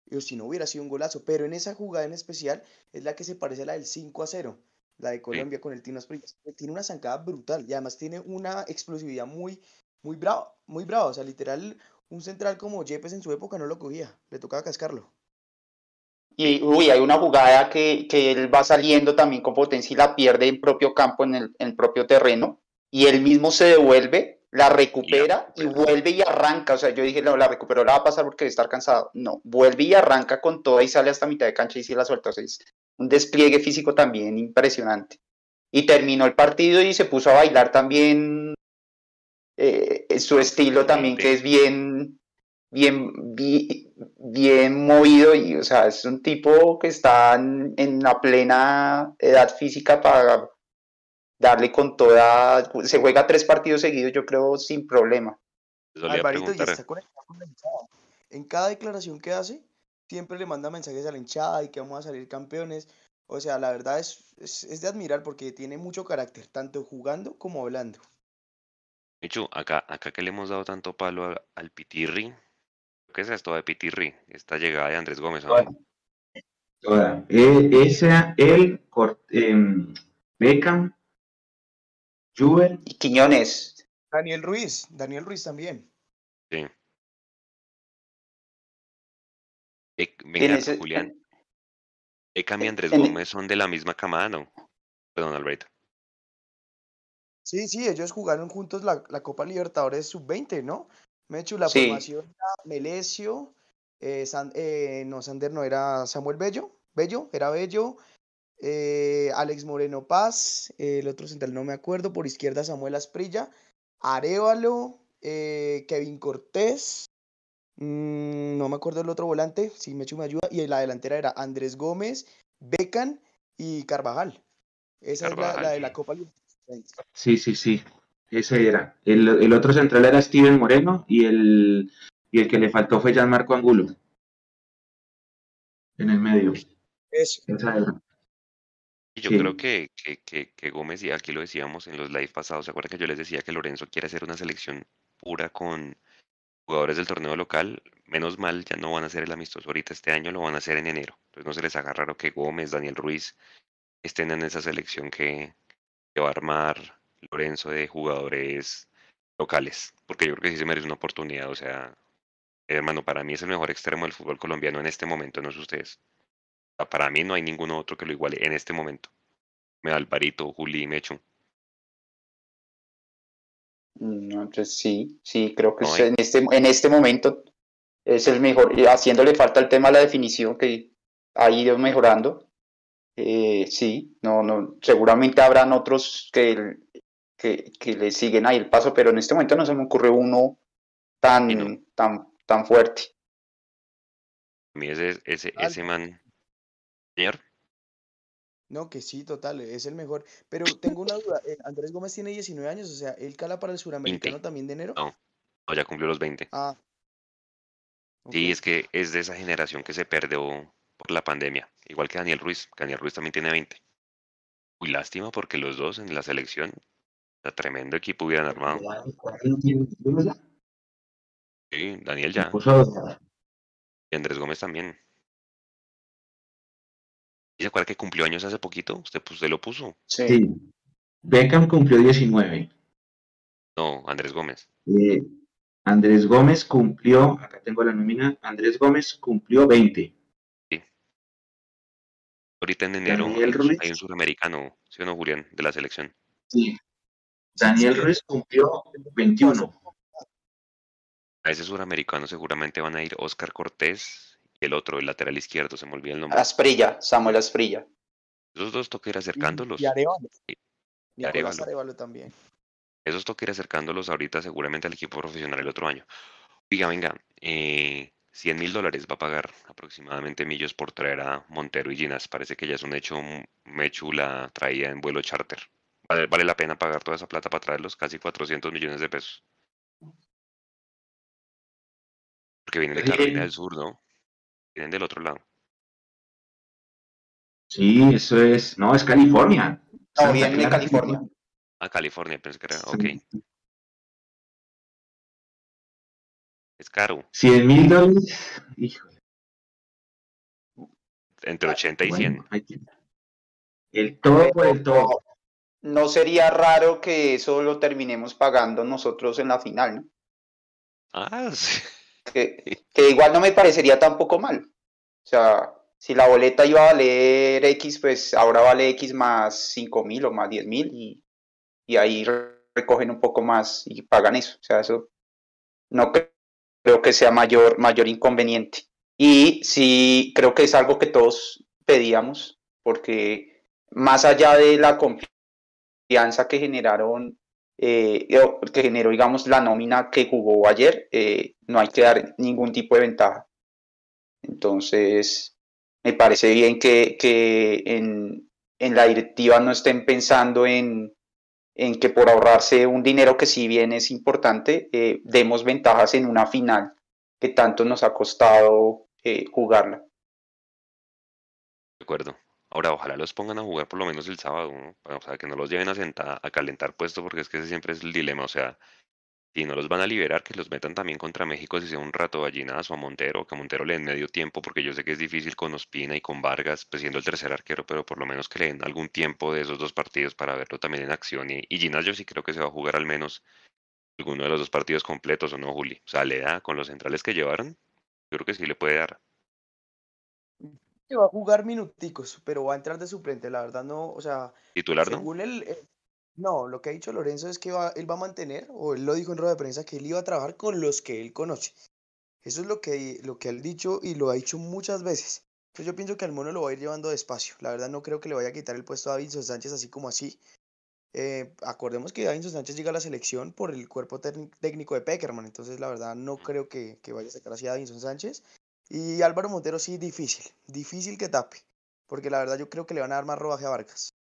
y si no hubiera sido un golazo. Pero en esa jugada en especial es la que se parece a la del 5 a 0, la de Colombia con el Tino Asprilla. Tiene una zancada brutal y además tiene una explosividad muy, muy brava, muy brava. O sea, literal, un central como Yepes en su época no lo cogía, le tocaba cascarlo. Y uy, hay una jugada que, que, él va saliendo también con potencia y la pierde en propio campo, en el, en el propio terreno, y él mismo se devuelve, la recupera y vuelve y arranca. O sea, yo dije, no, la recuperó, la va a pasar porque debe estar cansado. No, vuelve y arranca con toda y sale hasta mitad de cancha y sí la suelta. O sea, es un despliegue físico también impresionante. Y terminó el partido y se puso a bailar también eh, su estilo también, que es bien, bien, bien, movido y, o sea, es un tipo que está en, la plena edad física para darle con toda, se juega tres partidos seguidos, yo creo, sin problema. Alvarito ya está conectado con la hinchada. En cada declaración que hace, siempre le manda mensajes a la hinchada y que vamos a salir campeones. O sea, la verdad es, es, de admirar porque tiene mucho carácter, tanto jugando como hablando. Acá, acá que le hemos dado tanto palo al Pitirri, ¿qué es esto de Pitirri? Esta llegada de Andrés Gómez. ¿no? Toda. Toda. Eh, esa, el Cort- em, Beckham, Y Quiñones. Daniel Ruiz, Daniel Ruiz también. Sí. Eh, Julián. Beckham y Andrés Gómez son de la misma camada, ¿no? Perdón, Alberto. Sí, sí, ellos jugaron juntos la, la Copa Libertadores Sub-20, ¿no? Mechu, la Sí. formación era Melesio, eh, San- eh, no, Sander no, era Samuel Bello, Bello, era Bello, eh, Alex Moreno Paz, el otro central no me acuerdo, por izquierda Samuel Asprilla, Arevalo, Kevin Cortés, mm, no me acuerdo el otro volante, si Mechu me ayuda, y en la delantera era Andrés Gómez, Becan y Carvajal. Esa es la, la de la. Copa Libertadores. Sí, sí, sí. Ese era. El, el otro central era Steven Moreno y el, y el que le faltó fue Gianmarco Angulo. En el medio. Eso. Esa era. Y yo Sí. creo que, que, que, que Gómez, y aquí lo decíamos en los live pasados, ¿se acuerdan que yo les decía que Lorenzo quiere hacer una selección pura con jugadores del torneo local? Menos mal, ya no van a hacer el amistoso ahorita este año, lo van a hacer en enero. Entonces no se les haga raro que Gómez, Daniel Ruiz estén en esa selección que, que va a armar Lorenzo de jugadores locales, porque yo creo que sí se merece una oportunidad, o sea, hermano, para mí es el mejor extremo del fútbol colombiano en este momento, no sé ustedes. O sea, para mí no hay ningún otro que lo iguale en este momento. Me da Alvarito, Juli, Mecho. No, entonces sí, sí, creo que No es en este, en este momento es el mejor, haciéndole falta el tema de la definición que ha ido mejorando. Eh, sí, no, no, seguramente habrán otros que, que, que le siguen ahí el paso, pero en este momento no se me ocurre uno tan, no. tan, tan fuerte. Ese, ese, man. Señor, No, que sí, total, es el mejor. Pero tengo una duda, eh, Andrés Gómez tiene 19 años, o sea, ¿él cala para el suramericano 20. también de enero? No. no, ya cumplió los 20. Ah. Sí, es que es de esa generación que se perdió por la pandemia. Igual que Daniel Ruiz. que Daniel Ruiz también tiene 20. Muy lástima porque los dos en la selección, tremendo equipo hubieran armado. Sí, Daniel ya. Y Andrés Gómez también. ¿Y se acuerda que cumplió años hace poquito? Usted, pues, usted lo puso. Sí. Sí. Beckham cumplió 19. No, Andrés Gómez. Eh, Andrés Gómez cumplió, acá tengo la nómina, Andrés Gómez cumplió 20. Ahorita en enero Daniel hay, un- Ruiz. hay un suramericano, ¿sí o no, Julián? De la selección. Sí. Daniel. Ruiz cumplió 21. A ese suramericano seguramente van a ir Oscar Cortés y el otro, el lateral izquierdo, se me olvida el nombre. Asprilla, Samuel Asprilla. Esos dos toca ir acercándolos. Y Arevalo. Y- y. Arevalo también. Esos toca ir acercándolos ahorita seguramente al equipo profesional el otro año. Oiga, venga, eh, 100 mil dólares va a pagar aproximadamente Millos por traer a Montero y Ginas. Parece que ya es un hecho, Mechu la traía en vuelo charter. Vale, vale la pena pagar toda esa plata para traerlos, casi 400 millones de pesos. Porque vienen de. Carolina del Sur, ¿no? Vienen del otro lado. Sí, eso es, no, es California. No, Santa viene de California. Ah, California, pensé que era. Sí. Es caro. 100 mil dólares. Híjole. Entre 80 y 100. bueno, hay que- El todo por el todo. No sería raro que eso lo terminemos pagando nosotros en la final, ¿no? Ah, sí. que, que igual no me parecería tampoco mal. O sea, si la boleta iba a valer X, pues ahora vale X más 5 mil o más 10 mil y, y ahí re- recogen un poco más y pagan eso. O sea, eso no cre- creo que sea mayor, mayor inconveniente. Y sí, creo que es algo que todos pedíamos, porque más allá de la confianza que generaron eh, que generó, digamos, la nómina que jugó ayer, eh, no hay que dar ningún tipo de ventaja. Entonces, me parece bien que, que en, en la directiva no estén pensando en, en que por ahorrarse un dinero que si bien es importante, eh, demos ventajas en una final que tanto nos ha costado eh, jugarla. De acuerdo. Ahora, ojalá los pongan a jugar por lo menos el sábado, ¿no? O sea, que no los lleven a sentar, a calentar puesto, porque es que ese siempre es el dilema. O sea, si no los van a liberar, que los metan también contra México, si sea un rato Gallinazo a Montero, que a Montero le den medio tiempo, porque yo sé que es difícil con Ospina y con Vargas, pues siendo el tercer arquero, pero por lo menos que le den algún tiempo de esos dos partidos para verlo también en acción. Y, y Ginas yo sí creo que se va a jugar al menos alguno de los dos partidos completos, ¿o no, Juli? O sea, le da con los centrales que llevaron, yo creo que sí le puede dar. que va a jugar minuticos, pero va a entrar de suplente, la verdad no, o sea, ¿Titular, no? según él, eh, no, lo que ha dicho Lorenzo es que va- él va a mantener, o él lo dijo en rueda de prensa, que él iba a trabajar con los que él conoce. Eso es lo que, lo que él ha dicho y lo ha dicho muchas veces. Entonces yo pienso que al mono lo va a ir llevando despacio. La verdad no creo que le vaya a quitar el puesto a Davinson Sánchez así como así. Eh, acordemos que Davinson Sánchez llega a la selección por el cuerpo técnic- técnico de Peckerman, entonces la verdad no creo que, que vaya a sacar así a Davinson Sánchez. Y Álvaro Montero sí, difícil, difícil que tape, porque la verdad yo creo que le van a dar más rodaje a Vargas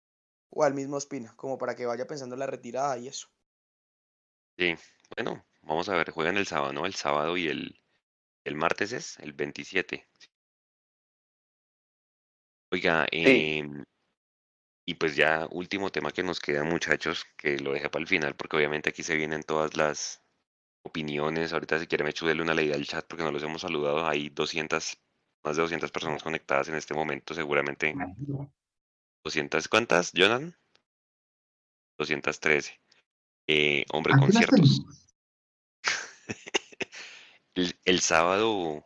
o al mismo Espina, como para que vaya pensando en la retirada y eso. Sí, bueno, vamos a ver, juegan el sábado, ¿no? El sábado y el, el martes es el 27. Oiga, em, y pues ya último tema que nos queda, muchachos, que lo dejé para el final, porque obviamente aquí se vienen todas las opiniones. Ahorita si quiere me dele una leída al chat porque no los hemos saludado. Hay 200, más de 200 personas conectadas en este momento, seguramente. 200, ¿cuántas, Jonathan? 213. Eh, hombre, conciertos. El, el sábado,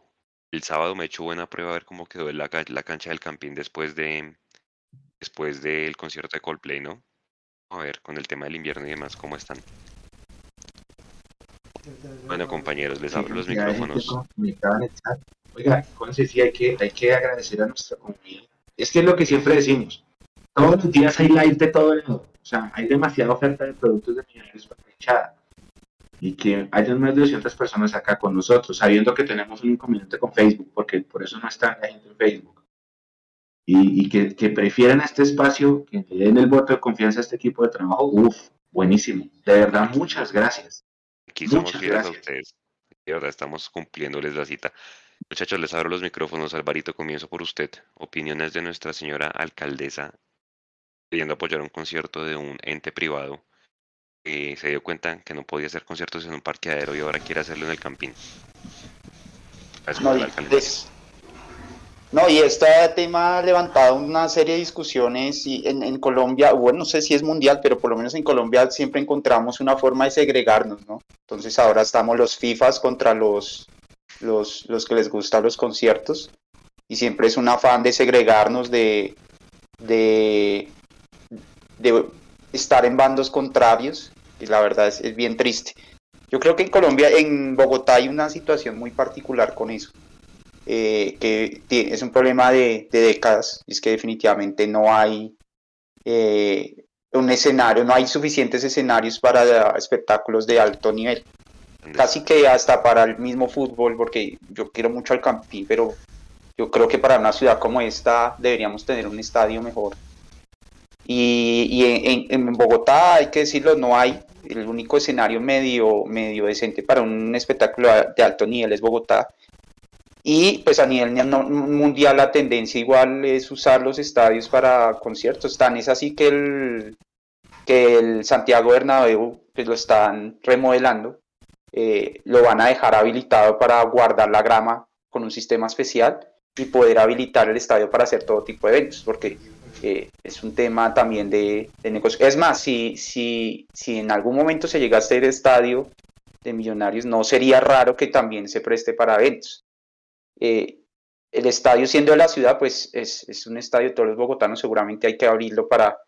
el sábado me he hecho buena prueba a ver cómo quedó la, la cancha del Campín después de después del concierto de Coldplay, ¿no? A ver, con el tema del invierno y demás, ¿cómo están? Bueno, compañeros, les Sí, abro los micrófonos. Oiga, Conce, sí hay que, hay que agradecer a nuestra comunidad. Es que es lo que siempre decimos. Todos los días hay live de todo mundo. O sea, hay demasiada oferta de productos de millonarios para la hinchada. Y que hayan más de 200 personas acá con nosotros, sabiendo que tenemos un inconveniente con Facebook, porque por eso no está la gente en Facebook. Y, y que, que prefieran este espacio, que le den el voto de confianza a este equipo de trabajo. Uf, buenísimo. De verdad, muchas gracias. Aquí somos Muchas fieles a gracias. ustedes. De verdad, estamos cumpliéndoles la cita. Muchachos, les abro los micrófonos. Alvarito, comienzo por usted. Opiniones de nuestra señora alcaldesa pidiendo apoyar un concierto de un ente privado que se dio cuenta que no podía hacer conciertos en un parqueadero y ahora quiere hacerlo en el campín. No, y, des- no, y este tema ha levantado una serie de discusiones y en, en Colombia, bueno, no sé si es mundial, pero por lo menos en Colombia siempre encontramos una forma de segregarnos, ¿no? Entonces ahora estamos los FIFAs contra los, los, los que les gustan los conciertos y siempre es un afán de segregarnos, de, de, de estar en bandos contrarios y la verdad es, es bien triste. Yo creo que en Colombia, en Bogotá hay una situación muy particular con eso, eh, que es un problema de, de décadas, y es que definitivamente no hay eh, un escenario, no hay suficientes escenarios para espectáculos de alto nivel. Casi que hasta para el mismo fútbol, porque yo quiero mucho al Campín, pero yo creo que para una ciudad como esta deberíamos tener un estadio mejor. Y, en, Bogotá, hay que decirlo, no hay. El único escenario medio, medio decente para un espectáculo de alto nivel es Bogotá. Y pues a nivel mundial la tendencia igual es usar los estadios para conciertos. Tan es así que el, que el Santiago Bernabéu pues lo están remodelando. Eh, lo van a dejar habilitado para guardar la grama con un sistema especial y poder habilitar el estadio para hacer todo tipo de eventos, porque eh, es un tema también de, de negocio. Es más, si, si, si en algún momento se llega a estadio de millonarios, no sería raro que también se preste para eventos. Eh, el estadio siendo de la ciudad, pues es, es un estadio de todos los bogotanos, seguramente hay que abrirlo para,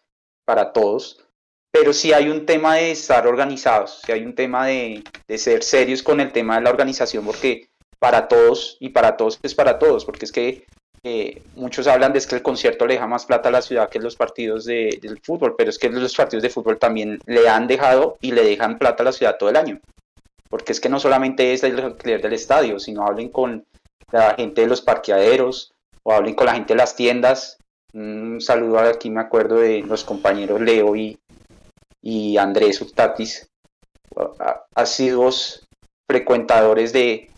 para todos, pero sí hay un tema de estar organizados, sí hay un tema de, de ser serios con el tema de la organización, porque para todos y para todos es para todos, porque es que eh, muchos hablan de es que el concierto le deja más plata a la ciudad que los partidos de, del fútbol, pero es que los partidos de fútbol también le han dejado y le dejan plata a la ciudad todo el año, porque es que no solamente es el alquiler del estadio, sino hablen con la gente de los parqueaderos o hablen con la gente de las tiendas. Un saludo aquí, me acuerdo de los compañeros Leo y, y Andrés Utatis, asiduos frecuentadores de,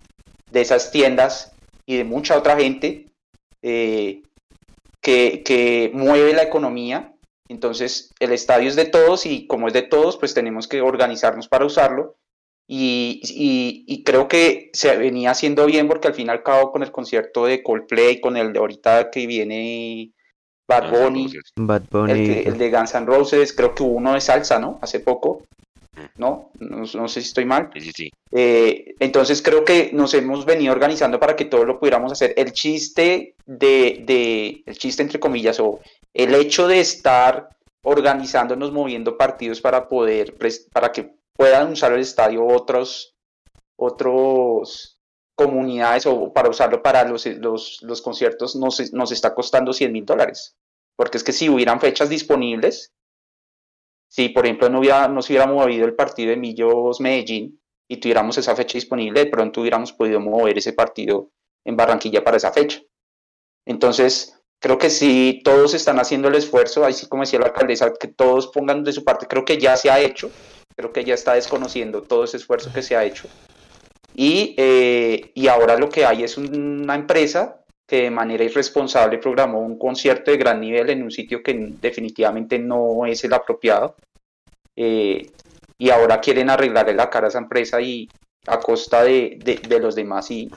de esas tiendas y de mucha otra gente eh, que, que mueve la economía. Entonces, el estadio es de todos y como es de todos, pues tenemos que organizarnos para usarlo. Y, y, y, creo que se venía haciendo bien porque al fin y al cabo con el concierto de Coldplay, con el de ahorita que viene Bad Bunny, Bad Bunny. el, que, el, de Guns N' Roses, creo que hubo uno de salsa, ¿no? Hace poco. ¿No? No, no sé si estoy mal. Sí, sí. Eh, entonces creo que nos hemos venido organizando para que todo lo pudiéramos hacer. El chiste de, de, el chiste entre comillas, o el hecho de estar organizándonos, moviendo partidos para poder, para que puedan usar el estadio otros, otros comunidades o para usarlo para los, los, los conciertos nos, nos está costando 100 mil dólares. Porque es que si hubieran fechas disponibles, si por ejemplo no, hubiera, no se movido el partido de Millos Medellín y tuviéramos esa fecha disponible, de pronto hubiéramos podido mover ese partido en Barranquilla para esa fecha. Entonces, creo que si todos están haciendo el esfuerzo, así como decía la alcaldesa, que todos pongan de su parte, creo que ya se ha hecho, creo que ya está desconociendo todo ese esfuerzo que se ha hecho. Y, eh, y ahora lo que hay es una empresa que de manera irresponsable programó un concierto de gran nivel en un sitio que definitivamente no es el apropiado. Eh, y ahora quieren arreglarle la cara a esa empresa y a costa de, de, los demás. Y,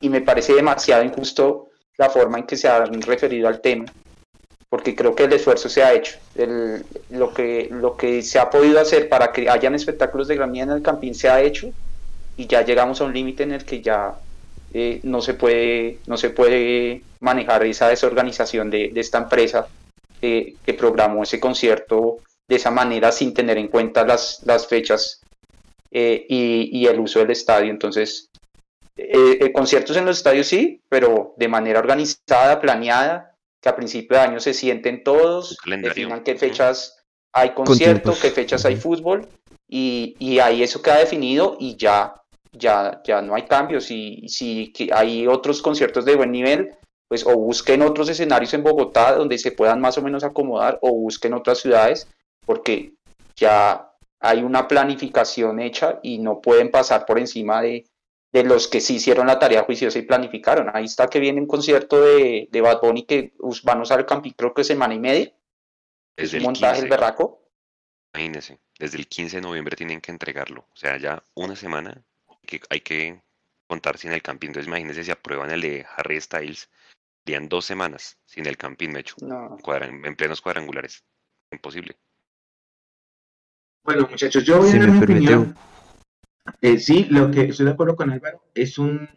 y, me parece demasiado injusto la forma en que se han referido al tema, porque creo que el esfuerzo se ha hecho. El, lo, que, lo que se ha podido hacer para que hayan espectáculos de gran nivel en el campín se ha hecho y ya llegamos a un límite en el que ya eh, no, se puede, no se puede manejar esa desorganización de, de esta empresa que programó ese concierto de esa manera sin tener en cuenta las, las fechas eh, y, y, el uso del estadio. Entonces, eh, conciertos en los estadios sí, pero de manera organizada, planeada, que a principio de año se sienten todos, definan qué fechas hay concierto, qué fechas hay fútbol, y, y ahí eso queda definido y ya ya, ya no hay cambios. Y si hay otros conciertos de buen nivel, pues o busquen otros escenarios en Bogotá donde se puedan más o menos acomodar o busquen otras ciudades porque ya hay una planificación hecha y no pueden pasar por encima de, de los que sí hicieron la tarea juiciosa y planificaron. Ahí está que viene un concierto de, de Bad Bunny que van a usar el camping creo que semana y media. Es un montaje el berraco. Imagínense, desde el 15 de noviembre tienen que entregarlo. O sea, ya una semana que hay que contar sin el camping. Entonces imagínense si aprueban el de Harry Styles, irían dos semanas sin el camping hecho, en plenos cuadrangulares. Imposible. Bueno, muchachos, yo voy a dar mi opinión. Eh, sí, lo que estoy de acuerdo con Álvaro es un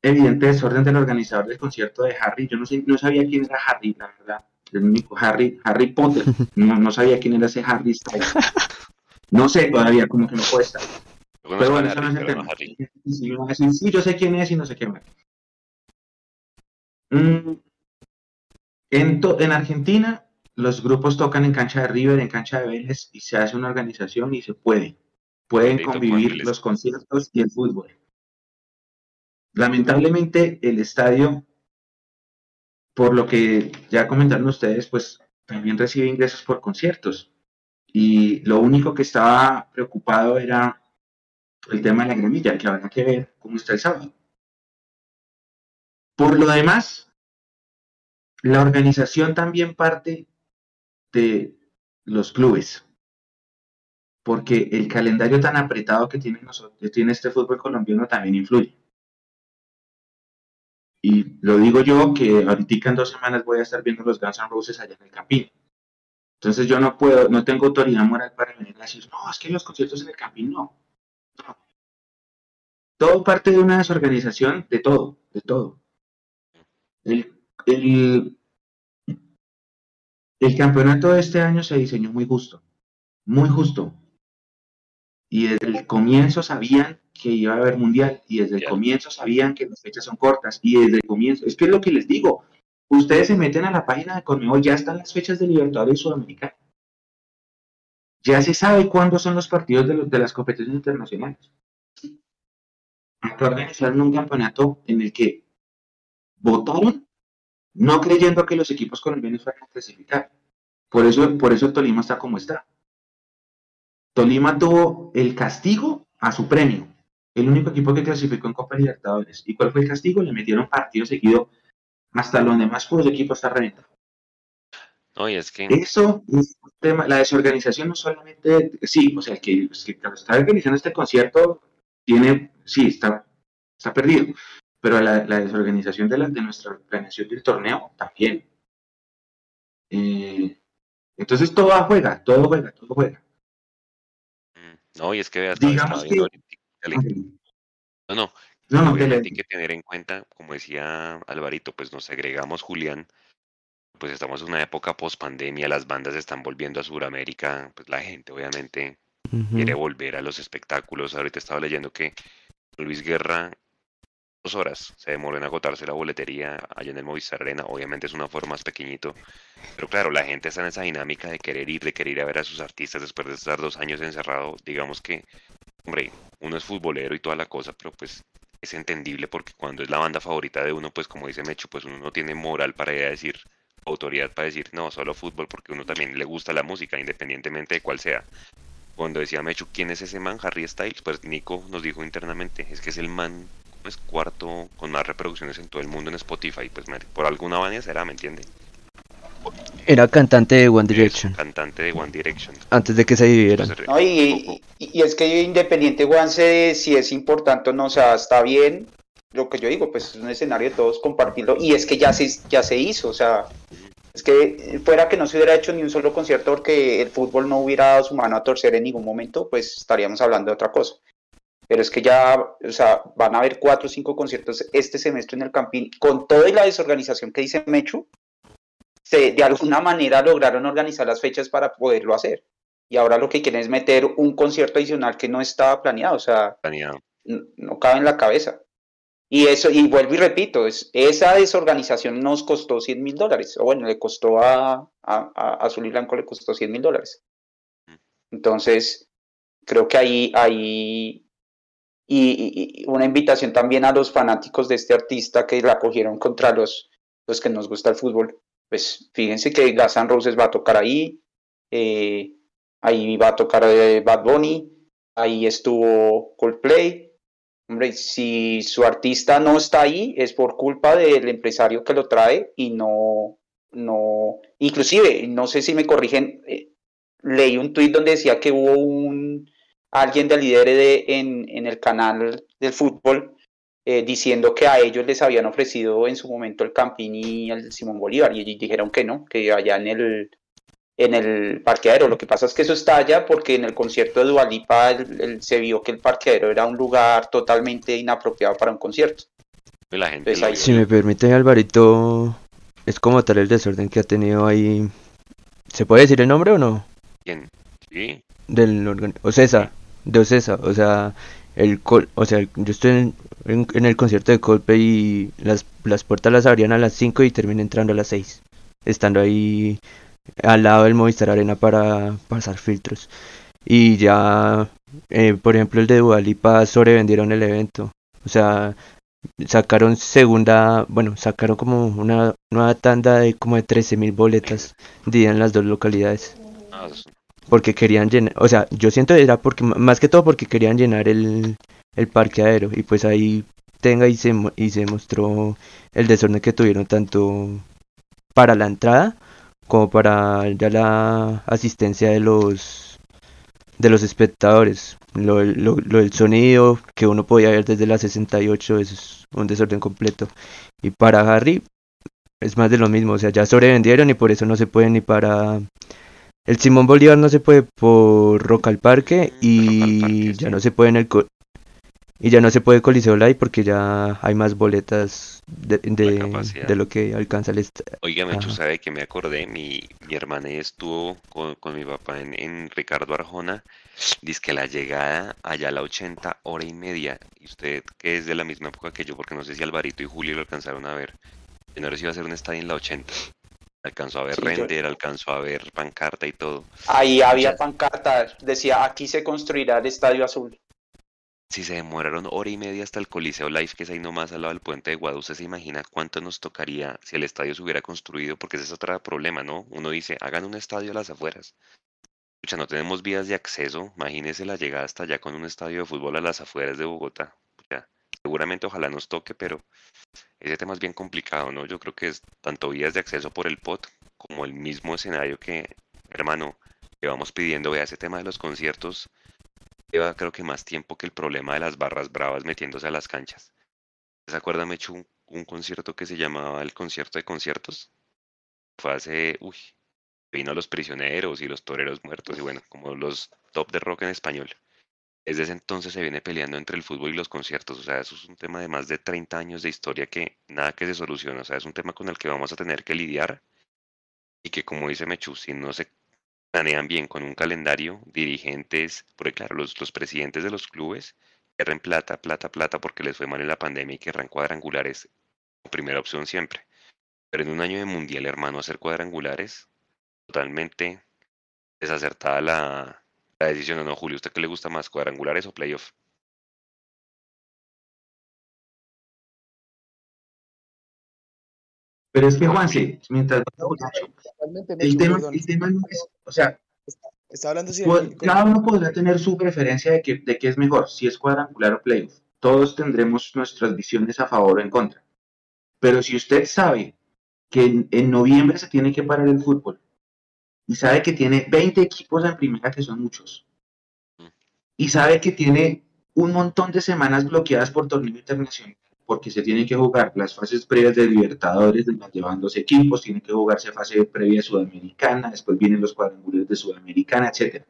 evidente desorden del organizador del concierto de Harry. Yo no, sé, no sabía quién era Harry, la verdad. El único Harry, Harry Potter. No, no sabía quién era ese Harry Styles. No sé todavía, como que no puede estar. Pero bueno, eso no es el tema. Sí, yo sé quién es y no sé qué más. Mm, en, en Argentina, los grupos tocan en cancha de River, en cancha de Vélez, y se hace una organización y se puede. Pueden convivir los conciertos y el fútbol. Lamentablemente, el estadio, por lo que ya comentaron ustedes, pues también recibe ingresos por conciertos. Y lo único que estaba preocupado era el tema de la gremilla, que habrá que ver cómo está el sábado. Por lo demás, la organización también parte de los clubes, porque el calendario tan apretado que tiene, nosotros, tiene este fútbol colombiano también influye. Y lo digo yo que ahorita en dos semanas voy a estar viendo los Guns N' Roses allá en el Campín. Entonces yo no puedo, no tengo autoridad moral para venir a decir, no, es que los conciertos en el Campín no. Todo parte de una desorganización de todo, de todo. El, el, campeonato de este año se diseñó muy justo, muy justo. Y desde el comienzo sabían que iba a haber mundial, y desde el comienzo sabían que las fechas son cortas, y desde el comienzo, es que es lo que les digo, ustedes se meten a la página de Conmebol, ya están las fechas de Libertadores Sudamericana. Ya se sabe cuándo son los partidos de, las competiciones internacionales. Acá organizaron un campeonato en el que votaron no creyendo que los equipos colombianos fueran a clasificar. Por eso, por eso Tolima está como está. Tolima tuvo el castigo a su premio. El único equipo que clasificó en Copa Libertadores. ¿Y cuál fue el castigo? Le metieron partido seguido hasta los demás puros equipos está reventado. No, es que... Eso es un tema, la desorganización no solamente, sí, o sea, que, está organizando este concierto tiene, sí, está, está perdido, pero la, desorganización de, la, de nuestra planeación del torneo también. Eh, entonces todo juega, todo juega, todo juega. No, y es que vea, estaba, Digamos que-. No, no, No, hay que tener en cuenta, como decía Alvarito, pues nos agregamos Julián, pues estamos en una época post pandemia, las bandas están volviendo a Sudamérica, pues la gente obviamente Ujú. quiere volver a los espectáculos. Ahorita estaba leyendo que Luis Guerra, dos horas, se demoró en agotarse la boletería allá en el Movistar Arena. Obviamente es una forma más pequeñito, pero claro, la gente está en esa dinámica de querer ir, de querer ir a ver a sus artistas después de estar dos años encerrado. Digamos que, hombre, uno es futbolero y toda la cosa, pero pues es entendible porque cuando es la banda favorita de uno, pues como dice Mecho, pues uno no tiene moral para ir a decir, autoridad para decir, no, solo fútbol, porque uno también le gusta la música, independientemente de cuál sea. Cuando decía Mechu, ¿quién es ese man? Harry Styles, pues Nico nos dijo internamente, es que es el man pues cuarto con más reproducciones en todo el mundo en Spotify, pues por alguna vaina será, ¿me entiende? Era cantante de One Es Direction cantante de One Direction. antes de que se dividieran. No, y, y- y es que Independiente Juanse, si es importante o no, o sea, está bien. Lo que yo digo, pues es un escenario de todos compartirlo. Y es que ya se, ya se hizo, o sea, es que fuera que no se hubiera hecho ni un solo concierto porque el fútbol no hubiera dado su mano a torcer en ningún momento, pues estaríamos hablando de otra cosa. Pero es que ya, o sea, van a haber cuatro o cinco conciertos este semestre en el Campín, con toda la desorganización que dice Mechu, se, de alguna manera lograron organizar las fechas para poderlo hacer. Y ahora lo que quieren es meter un concierto adicional que no estaba planeado, o sea, planeado. no cabe en la cabeza. Y eso, y vuelvo y repito, es, esa desorganización nos costó 100 mil dólares, o bueno, le costó a, a, a Azul Blanco le costó 100 mil dólares. Entonces, creo que ahí, ahí y, una invitación también a los fanáticos de este artista que la cogieron contra los, los que nos gusta el fútbol. Pues fíjense que Guns N' Roses va a tocar ahí, eh, ahí va a tocar eh, Bad Bunny, ahí estuvo Coldplay. Hombre, si su artista no está ahí es por culpa del empresario que lo trae y no, no, inclusive, no sé si me corrigen, eh, leí un tuit donde decía que hubo un alguien del líder de, en, el canal del fútbol eh, diciendo que a ellos les habían ofrecido en su momento el Campín y el Simón Bolívar y ellos dijeron que no, que allá en el en el parqueadero. Lo que pasa es que eso está allá porque en el concierto de Dualipa se vio que el parqueadero era un lugar totalmente inapropiado para un concierto. Y la gente Pues lo ahí- vio. Si me permite, Alvarito, es como tal el desorden que ha tenido ahí. ¿Se puede decir el nombre o no? ¿Quién? Sí, Del organ... Ocesa, de Ocesa, o sea, el col... o sea, yo estoy en, en- en el concierto de Coldplay y las, las puertas las abrían a las 5 y terminé entrando a las 6, estando ahí al lado del Movistar Arena para pasar filtros. Y ya, eh, por ejemplo, el de Dualipa sobrevendieron el evento, o sea, sacaron segunda, bueno, sacaron como una nueva tanda de como de 13.000 boletas divididas en las dos localidades. Es- porque querían llenar, o sea, yo siento era porque más que todo porque querían llenar el, el parqueadero y pues ahí tenga y se y se mostró el desorden que tuvieron tanto para la entrada como para ya la asistencia de los de los espectadores. Lo, lo, lo del sonido que uno podía ver desde la 68 eso es un desorden completo. Y para Harry es más de lo mismo, o sea, ya sobrevendieron y por eso no se puede ni para el Simón Bolívar no se puede por Rock al Parque Rock al y Parque, ya sí. no se puede en el y ya no se puede Coliseo Live porque ya hay más boletas de, de, capacidad. de lo que alcanza el est- Oiga, Mechu, Ajá. ¿sabe que me acordé? Mi, mi hermana estuvo con, con mi papá en, en Ricardo Arjona. Dice que la llegada allá a la 80, hora y media. Y usted, que es de la misma época que yo, porque no sé si Alvarito y Julio lo alcanzaron a ver. Yo no sé si iba a ser un estadio en la 80. Alcanzó a ver Sí, yo- render, alcanzó a ver pancarta y todo. Ahí había pancarta, decía aquí se construirá el Estadio Azul. Si se demoraron hora y media hasta el Coliseo Live, que es ahí nomás al lado del puente de Guadú, ¿usted se imagina cuánto nos tocaría si el estadio se hubiera construido? Porque ese es otro problema, ¿no? Uno dice, hagan un estadio a las afueras. Escucha, no tenemos vías de acceso. Imagínese la llegada hasta allá con un estadio de fútbol a las afueras de Bogotá. Pucha, seguramente ojalá nos toque, pero ese tema es bien complicado, ¿no? Yo creo que es tanto vías de acceso por el POT como el mismo escenario que, hermano, que vamos pidiendo. Vea, ese tema de los conciertos lleva creo que más tiempo que el problema de las barras bravas metiéndose a las canchas. ¿Se acuerdan? Me hecho un, un concierto que se llamaba el concierto de conciertos. Fue hace, uy, vino los prisioneros y los toreros muertos y bueno, como los top de rock en español. Desde ese entonces se viene peleando entre el fútbol y los conciertos. O sea, eso es un tema de más de 30 años de historia que nada que se soluciona. O sea, es un tema con el que vamos a tener que lidiar y que, como dice Mechu, si no se planean bien con un calendario, dirigentes, porque claro, los, los presidentes de los clubes querren plata, plata, plata porque les fue mal en la pandemia y querrán cuadrangulares primera opción siempre. Pero en un año de mundial, hermano, hacer cuadrangulares, totalmente desacertada la, la decisión. ¿O no, Julio? ¿Usted qué le gusta más, cuadrangulares o playoff? Pero es que, Juanse, mientras el tema, el tema no es, o sea, Está hablando si pues, cada uno podrá tener su preferencia de qué de qué es mejor, si es cuadrangular o playoff. Todos tendremos nuestras visiones a favor o en contra. Pero si usted sabe que en, en noviembre se tiene que parar el fútbol y sabe que tiene 20 equipos en primera, que son muchos, y sabe que tiene un montón de semanas bloqueadas por torneo internacional, porque se tienen que jugar las fases previas de Libertadores, llevándose equipos, tiene que jugarse fase previa Sudamericana, después vienen los cuadrangulares de Sudamericana, etc.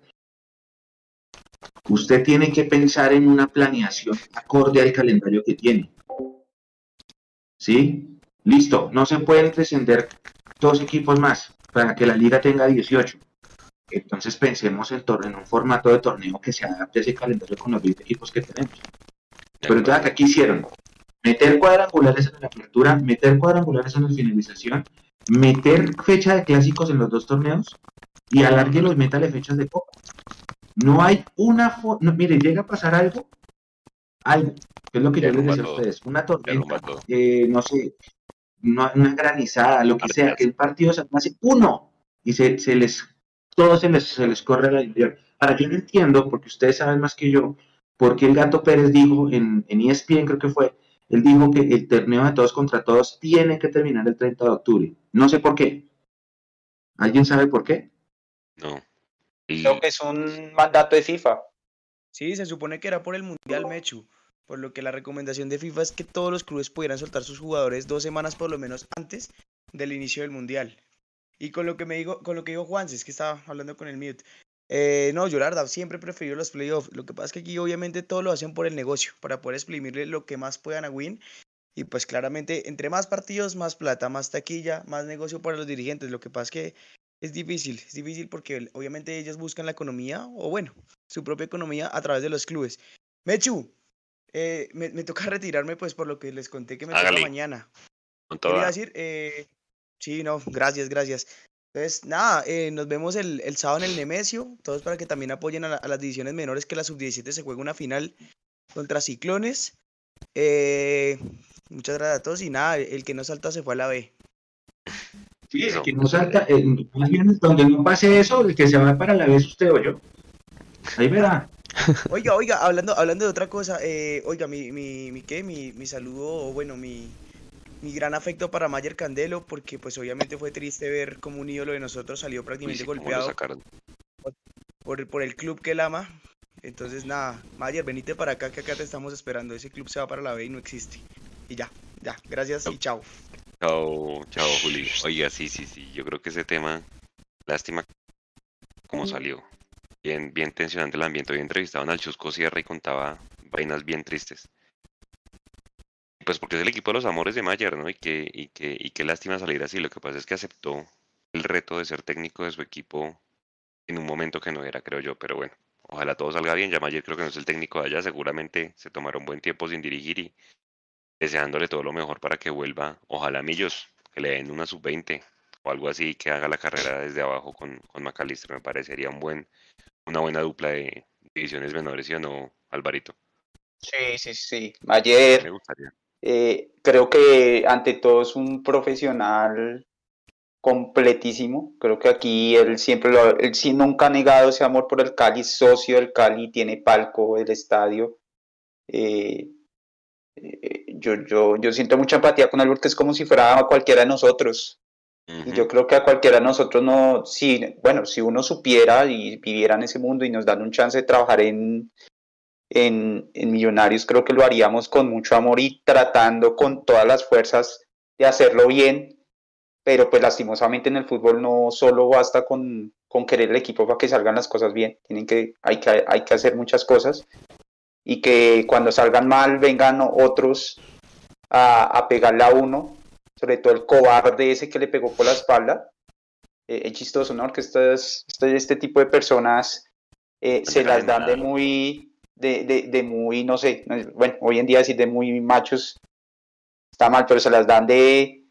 Usted tiene que pensar en una planeación acorde al calendario que tiene. ¿Sí? Listo, no se pueden descender dos equipos más para que la liga tenga 18. Entonces pensemos en, en un formato de torneo que se adapte a ese calendario con los 20 equipos que tenemos. Pero entonces acá hicieron meter cuadrangulares en la apertura, meter cuadrangulares en la finalización, meter fecha de clásicos en los dos torneos y alargue los metales fechas de copa. No hay una forma, mire, llega a pasar algo, algo, que es lo que yo les decía a ustedes, una tormenta, eh, no sé, una, una, granizada, lo que sea, que el partido se hace uno y se, se les, todo se les, se les corre a la interior. Ahora, yo no entiendo, porque ustedes saben más que yo, porque el Gato Pérez dijo en, en ESPN, creo que fue, él dijo que el torneo de todos contra todos tiene que terminar el 30 de octubre. No sé por qué. ¿Alguien sabe por qué? No. Y... Creo que es un mandato de FIFA. Sí, se supone que era por el Mundial Mechu. Por lo que la recomendación de FIFA es que todos los clubes pudieran soltar sus jugadores dos semanas por lo menos antes del inicio del Mundial. Y con lo que me digo, con lo que dijo Juan, es que estaba hablando con el mute. Eh, no, yo la verdad siempre prefiero los playoffs. Lo que pasa es que aquí obviamente todo lo hacen por el negocio, para poder exprimirle lo que más puedan a Win. Y pues claramente, entre más partidos, más plata, más taquilla, más negocio para los dirigentes. Lo que pasa es que es difícil, es difícil porque obviamente ellos buscan la economía, o bueno, su propia economía a través de los clubes. Mechu, eh, me, me, toca retirarme pues por lo que les conté que me toca mañana. Quería decir, eh, sí, no, gracias, gracias. Entonces, nada, eh, nos vemos el, el, sábado en el Nemesio, todos para que también apoyen a, la, a las divisiones menores, que la sub-17 se juega una final contra Ciclones. Eh, muchas gracias a todos y nada, el que no salta se fue a la B. Sí, el que no salta, eh, más bien donde no pase eso, el que se va para la B es usted o yo. Ahí verá. Oiga, oiga, hablando, hablando de otra cosa, eh, oiga, mi, mi, mi, ¿qué? Mi, mi saludo, bueno, mi, mi gran afecto para Mayer Candelo, porque pues obviamente fue triste ver como un ídolo de nosotros salió prácticamente Uy, golpeado por, por el club que él ama. Entonces nada, Mayer, venite para acá que acá te estamos esperando. Ese club se va para la B y no existe. Y ya, ya, gracias y chao. Chao, chao, Juli. Oiga, sí, sí, sí, yo creo que ese tema, lástima cómo salió. Bien, bien tensionante el ambiente. Hoy entrevistaban al Chusco Sierra y contaba vainas bien tristes. Pues porque es el equipo de los amores de Mayer, ¿no? Y que, y que, y qué lástima salir así. Lo que pasa es que aceptó el reto de ser técnico de su equipo en un momento que no era, creo yo. Pero bueno, ojalá todo salga bien. Ya Mayer creo que no es el técnico de allá. Seguramente se tomará un buen tiempo sin dirigir y deseándole todo lo mejor para que vuelva. Ojalá Millos, que le den una sub-20 o algo así, que haga la carrera desde abajo con, con McAllister. Me parecería un buen, una buena dupla de divisiones menores, ¿sí o no, Alvarito? Sí, sí, sí. Mayer. Me gustaría. Eh, creo que ante todo es un profesional completísimo. Creo que aquí él siempre lo, él sí nunca ha negado ese amor por el Cali, socio del Cali, tiene palco el estadio. Eh, eh, yo, yo, yo siento mucha empatía con él porque es como si fuera a cualquiera de nosotros. Uh -huh. Y yo creo que a cualquiera de nosotros no, si, bueno, si uno supiera y viviera en ese mundo y nos dan un chance de trabajar en, en, en, Millonarios, creo que lo haríamos con mucho amor y tratando con todas las fuerzas de hacerlo bien, pero pues lastimosamente en el fútbol no solo basta con, con querer el equipo para que salgan las cosas bien, tienen que, hay, que, hay que hacer muchas cosas y que cuando salgan mal vengan otros a, a pegarle a uno, sobre todo el cobarde ese que le pegó por la espalda. Eh, es chistoso, ¿no? Que estas, este, este tipo de personas eh, se las dan de muy, de, de, de muy, no sé, bueno, hoy en día decir de muy machos está mal, pero se las dan de,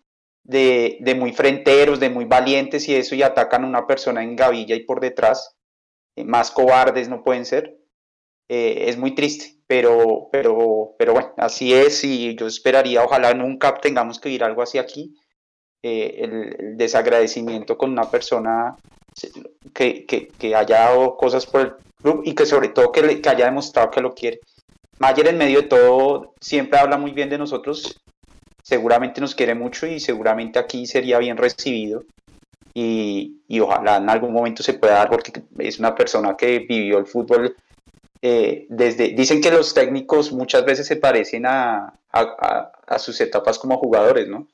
de, de, muy frenteros, de muy valientes y eso, y atacan a una persona en gavilla y por detrás, eh, más cobardes no pueden ser. Eh, es muy triste, pero, pero, pero bueno, así es y yo esperaría, ojalá nunca tengamos que ir algo así aquí, eh, el, desagradecimiento con una persona que, que, que, haya dado cosas por el y que sobre todo que, le, que haya demostrado que lo quiere. Mayer en medio de todo siempre habla muy bien de nosotros seguramente nos quiere mucho y seguramente aquí sería bien recibido y, y, ojalá en algún momento se pueda dar porque es una persona que vivió el fútbol eh, desde, dicen que los técnicos muchas veces se parecen a, a, a, sus etapas como jugadores, ¿no?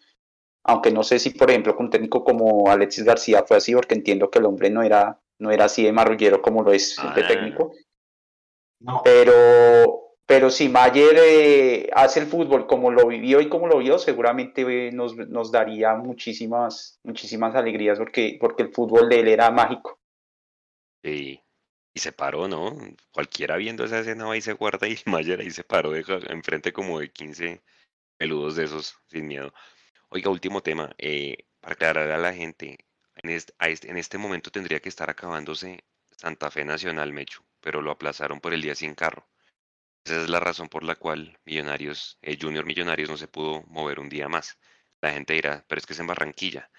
Aunque no sé si, por ejemplo, con un técnico como Alexis García fue así, porque entiendo que el hombre no era, no era así de marrullero como lo es ah, de técnico. No. Pero, pero si Mayer eh, hace el fútbol como lo vivió y como lo vio, seguramente eh, nos, nos, daría muchísimas, muchísimas alegrías porque, porque el fútbol de él era mágico. Sí, y se paró, ¿no? Cualquiera viendo esa escena va y se guarda y Mayer ahí se paró de, enfrente como de 15 peludos de esos, sin miedo. Oiga, último tema, eh, para aclarar a la gente, en este, en momento tendría que estar acabándose Santa Fe Nacional, Mechu, pero lo aplazaron por el día sin carro. Esa es la razón por la cual Millonarios, eh, Junior Millonarios no se pudo mover un día más. La gente dirá, pero es que es en Barranquilla.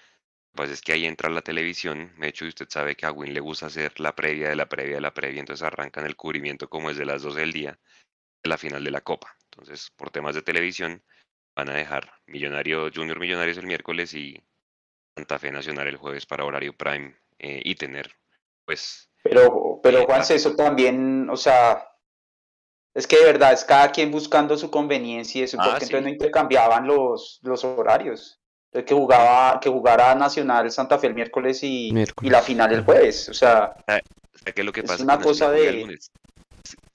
Pues es que ahí entra la televisión, de hecho, y usted sabe que a Win le gusta hacer la previa de la previa de la previa, entonces arrancan el cubrimiento como desde las 12 del día de la final de la Copa. Entonces, por temas de televisión, van a dejar Millonario, Junior Millonarios el miércoles y Santa Fe Nacional el jueves para horario prime eh, y tener, pues... Pero, pero eh, Juan, eso también, o sea, es que de verdad es cada quien buscando su conveniencia y eso, porque ah, sí. entonces no intercambiaban los, los horarios. Entonces que jugaba, que jugara Nacional Santa Fe el miércoles y, miércoles. y la final el jueves. O sea, sea que lo que pasa es una cosa de.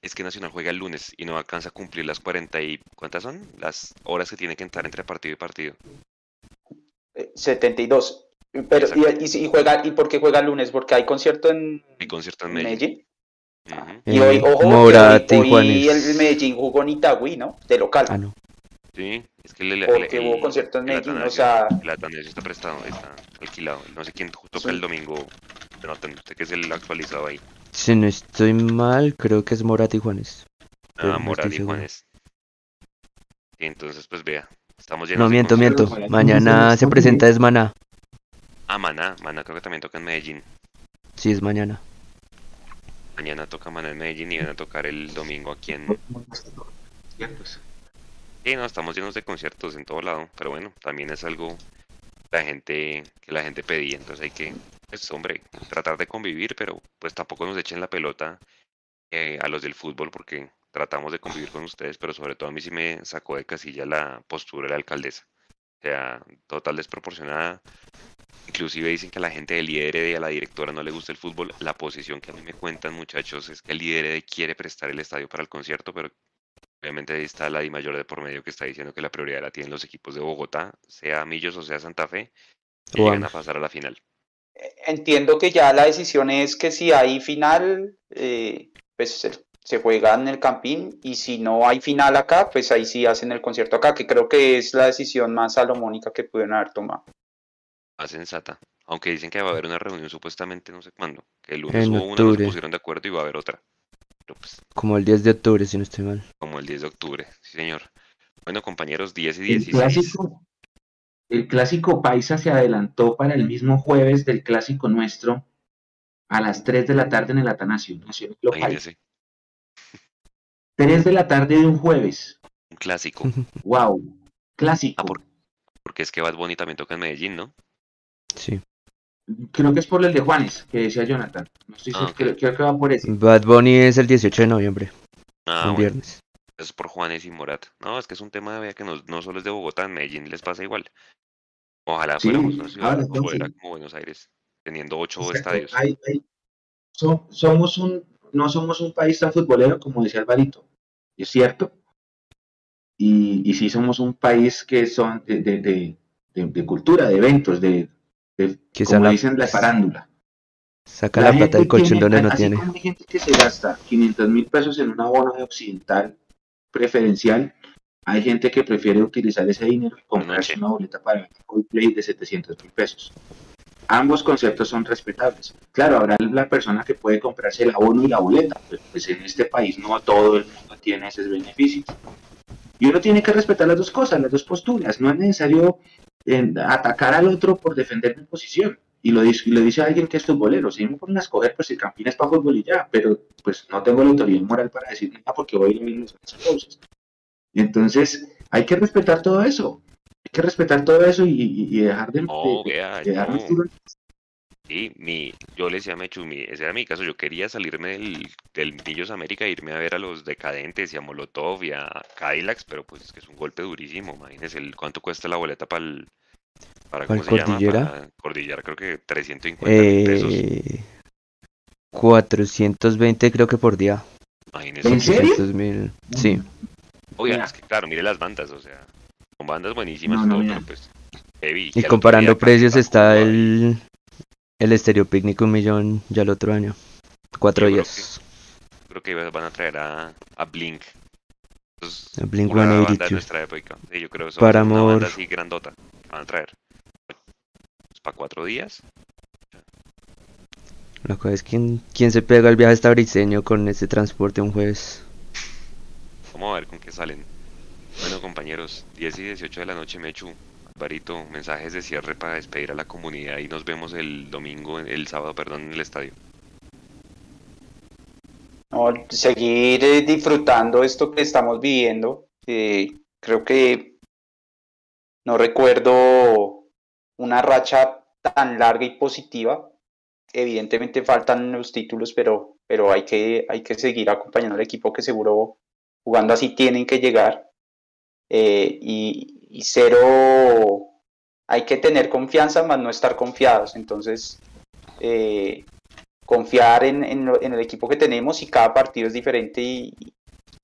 Es que Nacional juega el lunes y no alcanza a cumplir las 40 y. ¿Cuántas son? Las horas que tiene que entrar entre partido y partido. 72. Eh, Pero, y, y, y, juega, ¿y por qué juega el lunes? Porque hay concierto en, hay concierto en Medellín. Medellín. Uh -huh. Y hoy, ojo, hoy el Medellín jugó en Itagüí, ¿no? De local. Ah, no. Sí, es que le, Porque hubo concierto en Medellín, o sea... El Atanasio está prestado, está alquilado. No sé quién toca sí. el domingo, pero no usted que es el actualizado ahí. Si no estoy mal, creo que es Morat y Juanes. Ah, Morat y Juanes. Entonces, pues vea, estamos llenos No, miento, miento. Mañana se presenta es Maná. Ah, Maná, Maná creo que también toca en Medellín. Sí, es mañana. Mañana toca Maná en Medellín y van a tocar el domingo aquí en... Sí, no, estamos llenos de conciertos en todo lado, pero bueno, también es algo la gente que la gente pedía, entonces hay que, pues hombre, tratar de convivir, pero pues tampoco nos echen la pelota eh, a los del fútbol porque tratamos de convivir con ustedes, pero sobre todo a mí sí me sacó de casilla la postura de la alcaldesa, o sea, total desproporcionada, inclusive dicen que a la gente del IDRD y a la directora no le gusta el fútbol, la posición que a mí me cuentan muchachos es que el IDRD quiere prestar el estadio para el concierto, pero Obviamente ahí está la Di Mayor de por medio que está diciendo que la prioridad la tienen los equipos de Bogotá, sea Millos o sea Santa Fe, que bueno. llegan a pasar a la final. Entiendo que ya la decisión es que si hay final, eh, pues se, se, juega en el Campín y si no hay final acá, pues ahí sí hacen el concierto acá, que creo que es la decisión más salomónica que pudieron haber tomado. Más sensata. Aunque dicen que va a haber una reunión supuestamente no sé cuándo, que el lunes hubo una, no se pusieron de acuerdo y va a haber otra. Pues, como el 10 de octubre, si no estoy mal. Como el 10 de octubre, sí señor. Bueno, compañeros, 10 y 16. El clásico, el clásico Paisa se adelantó para el mismo jueves del clásico nuestro a las 3 de la tarde en el Atanasio, Nacional Local. 3 de la tarde de un jueves. Un clásico. wow, clásico. Ah, por, porque es que Bad Bunny también toca en Medellín, ¿no? Sí. Creo que es por el de Juanes, que decía Jonathan. No estoy seguro, ah, okay. creo, creo, que va por ese. Bad Bunny es el 18 de noviembre. Ah, un bueno. viernes. Es por Juanes y Morat. No, es que es un tema vea, que no, no, solo es de Bogotá, en Medellín les pasa igual. Ojalá Sí, fuéramos una ciudad ahora, futbolera entonces, como Buenos Aires, teniendo ocho exacto, estadios. hay- hay- so- somos un, no somos un país tan futbolero como decía Alvarito, es cierto, y, y sí somos un país que son de, de- de- de- de cultura, de eventos, de, de- Que como la- dicen, la farándula. Saca la, plata del colchón donde no así tiene. como hay gente que se gasta 500 mil pesos en un abono de occidental preferencial, hay gente que prefiere utilizar ese dinero y comprarse una boleta para Coldplay de 700 mil pesos. Ambos conceptos son respetables. Claro, habrá la persona que puede comprarse el abono y la boleta, pero pues en este país no todo el mundo tiene esos beneficios. Y uno tiene que respetar las dos cosas, las dos posturas. No es necesario eh, atacar al otro por defender mi posición. Y lo, dice, dice alguien que es futbolero. Si me ponen a escoger, pues el campín es para fútbol y ya. Pero pues no tengo la autoridad moral para decir nada porque voy a ir a los cosas. Entonces, hay que respetar todo eso. Hay que respetar todo eso y, y- dejar de, No, de- vea, de no. Sí, mi, yo le decía a Mechu, mi, ese era mi caso, yo quería salirme del, del Millos América e irme a ver a los Decadentes y a Molotov y a Cadillacs, pero pues es que es un golpe durísimo, imagínese el, cuánto cuesta la boleta para el, para, ¿Para ¿cómo se llama? Cordillera? Para Cordillera, creo que 350 mil pesos, Eh, 420 creo que por día. imagínese. ¿En serio? 400 mil. Sí. Oigan, es que claro, mire las bandas, o sea, bandas buenísimas No, y no, todo, mira. pero pues heavy. Y comparando precios está el, el Estéreo Picnic un millón ya el otro año. Cuatro Yo creo días. Creo que van a traer a, a Blink. Entonces, A Blink pura banda de 182. nuestra época. Sí, yo creo que son Para una amor. banda así grandota. Van a traer. para cuatro días. La cosa es quién, quién se pega el viaje hasta Briseño con ese transporte un jueves. Vamos a ver con qué salen. Bueno, compañeros, 10 y 18 de la noche, Mechu, Barito, mensajes de cierre para despedir a la comunidad y nos vemos el domingo, el sábado, perdón, en el estadio. No, seguir eh, disfrutando esto que estamos viviendo. Creo que no recuerdo una racha tan larga y positiva. Evidentemente faltan los títulos, pero, pero hay, que, hay que seguir acompañando al equipo que seguro jugando así tienen que llegar. Eh, y, y cero, hay que tener confianza, más no estar confiados. Entonces, eh, confiar en, en, en el equipo que tenemos y cada partido es diferente y,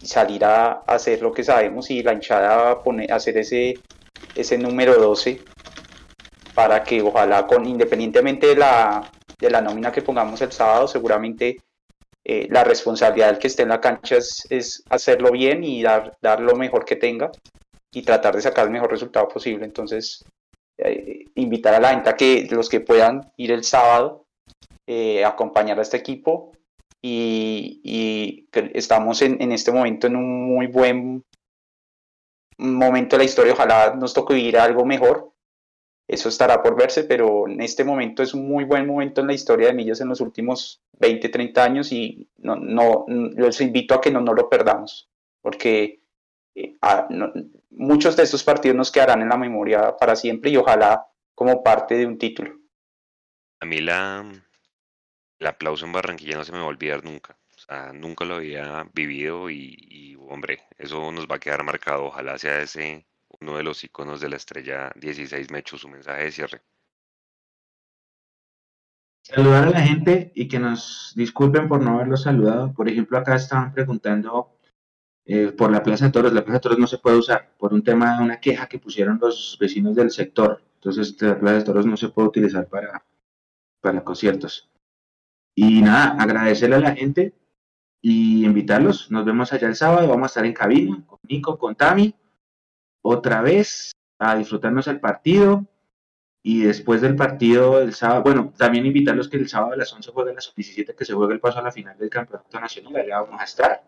y salir a, a hacer lo que sabemos y la hinchada poner, hacer ese, ese número 12 para que ojalá con independientemente de la, de la nómina que pongamos el sábado, seguramente eh, la responsabilidad del que esté en la cancha es, hacerlo bien y dar, dar lo mejor que tenga y tratar de sacar el mejor resultado posible. Entonces, eh, invitar a la gente que los que puedan ir el sábado eh, acompañar a este equipo y, y estamos en, en este momento en un muy buen momento de la historia. Ojalá nos toque vivir algo mejor. Eso estará por verse, pero en este momento es un muy buen momento en la historia de Millas en los últimos 20, 30 años y no, no, los invito a que no, no lo perdamos, porque eh, ah, muchos de estos partidos nos quedarán en la memoria para siempre y ojalá como parte de un título. A mí la, el aplauso en Barranquilla no se me va a olvidar nunca. Nunca lo había vivido y, y, hombre, eso nos va a quedar marcado. Ojalá sea ese uno de los iconos de la estrella 16 Mechu, su mensaje de cierre. Saludar a la gente y que nos disculpen por no haberlos saludado. Por ejemplo, acá estaban preguntando eh, por la Plaza de Toros. La Plaza de Toros no se puede usar por un tema, una queja que pusieron los vecinos del sector. Entonces, la Plaza de Toros no se puede utilizar para, para conciertos. Y nada, agradecerle a la gente y invitarlos. Nos vemos allá el sábado. Vamos a estar en cabina con Nico, con Tami. Otra vez a disfrutarnos el partido. Y después del partido del sábado, bueno, también invitarlos que el sábado a las 11 juega la sub-17, que se juega el paso a la final del campeonato nacional. Allá vamos a estar.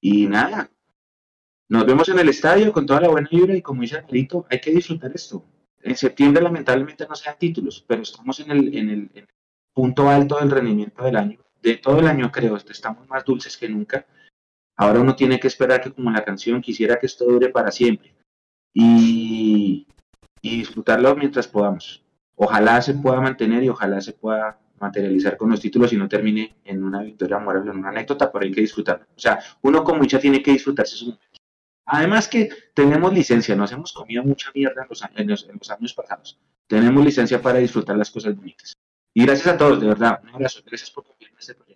Y nada, nos vemos en el estadio con toda la buena vibra y como dice Alvarito, hay que disfrutar esto. En septiembre lamentablemente no sean títulos, pero estamos en el, en el, en el punto alto del rendimiento del año. De todo el año creo, estamos más dulces que nunca. Ahora uno tiene que esperar que como la canción quisiera que esto dure para siempre. Y, y disfrutarlo mientras podamos. Ojalá se pueda mantener y ojalá se pueda materializar con los títulos y no termine en una victoria moral, en una anécdota, pero hay que disfrutarlo. O sea, uno como hincha tiene que disfrutarse su momento. Además que tenemos licencia, nos hemos comido mucha mierda en los, en los, en los años pasados. Tenemos licencia para disfrutar las cosas bonitas. Y gracias a todos, de verdad. Un abrazo. Gracias por en este proyecto.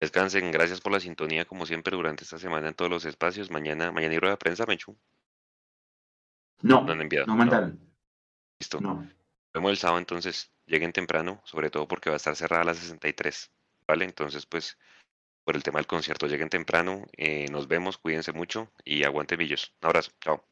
Descansen, gracias por la sintonía, como siempre, durante esta semana en todos los espacios. Mañana, mañana ir a la prensa, Mechu. No, No han enviado. no mandaron. Listo. No. Nos vemos el sábado, entonces. Lleguen temprano, sobre todo porque va a estar cerrada a las 63. ¿Vale? Entonces, pues, por el tema del concierto, lleguen temprano. eh, nos vemos, cuídense mucho y aguanten millos. Un abrazo. Chao.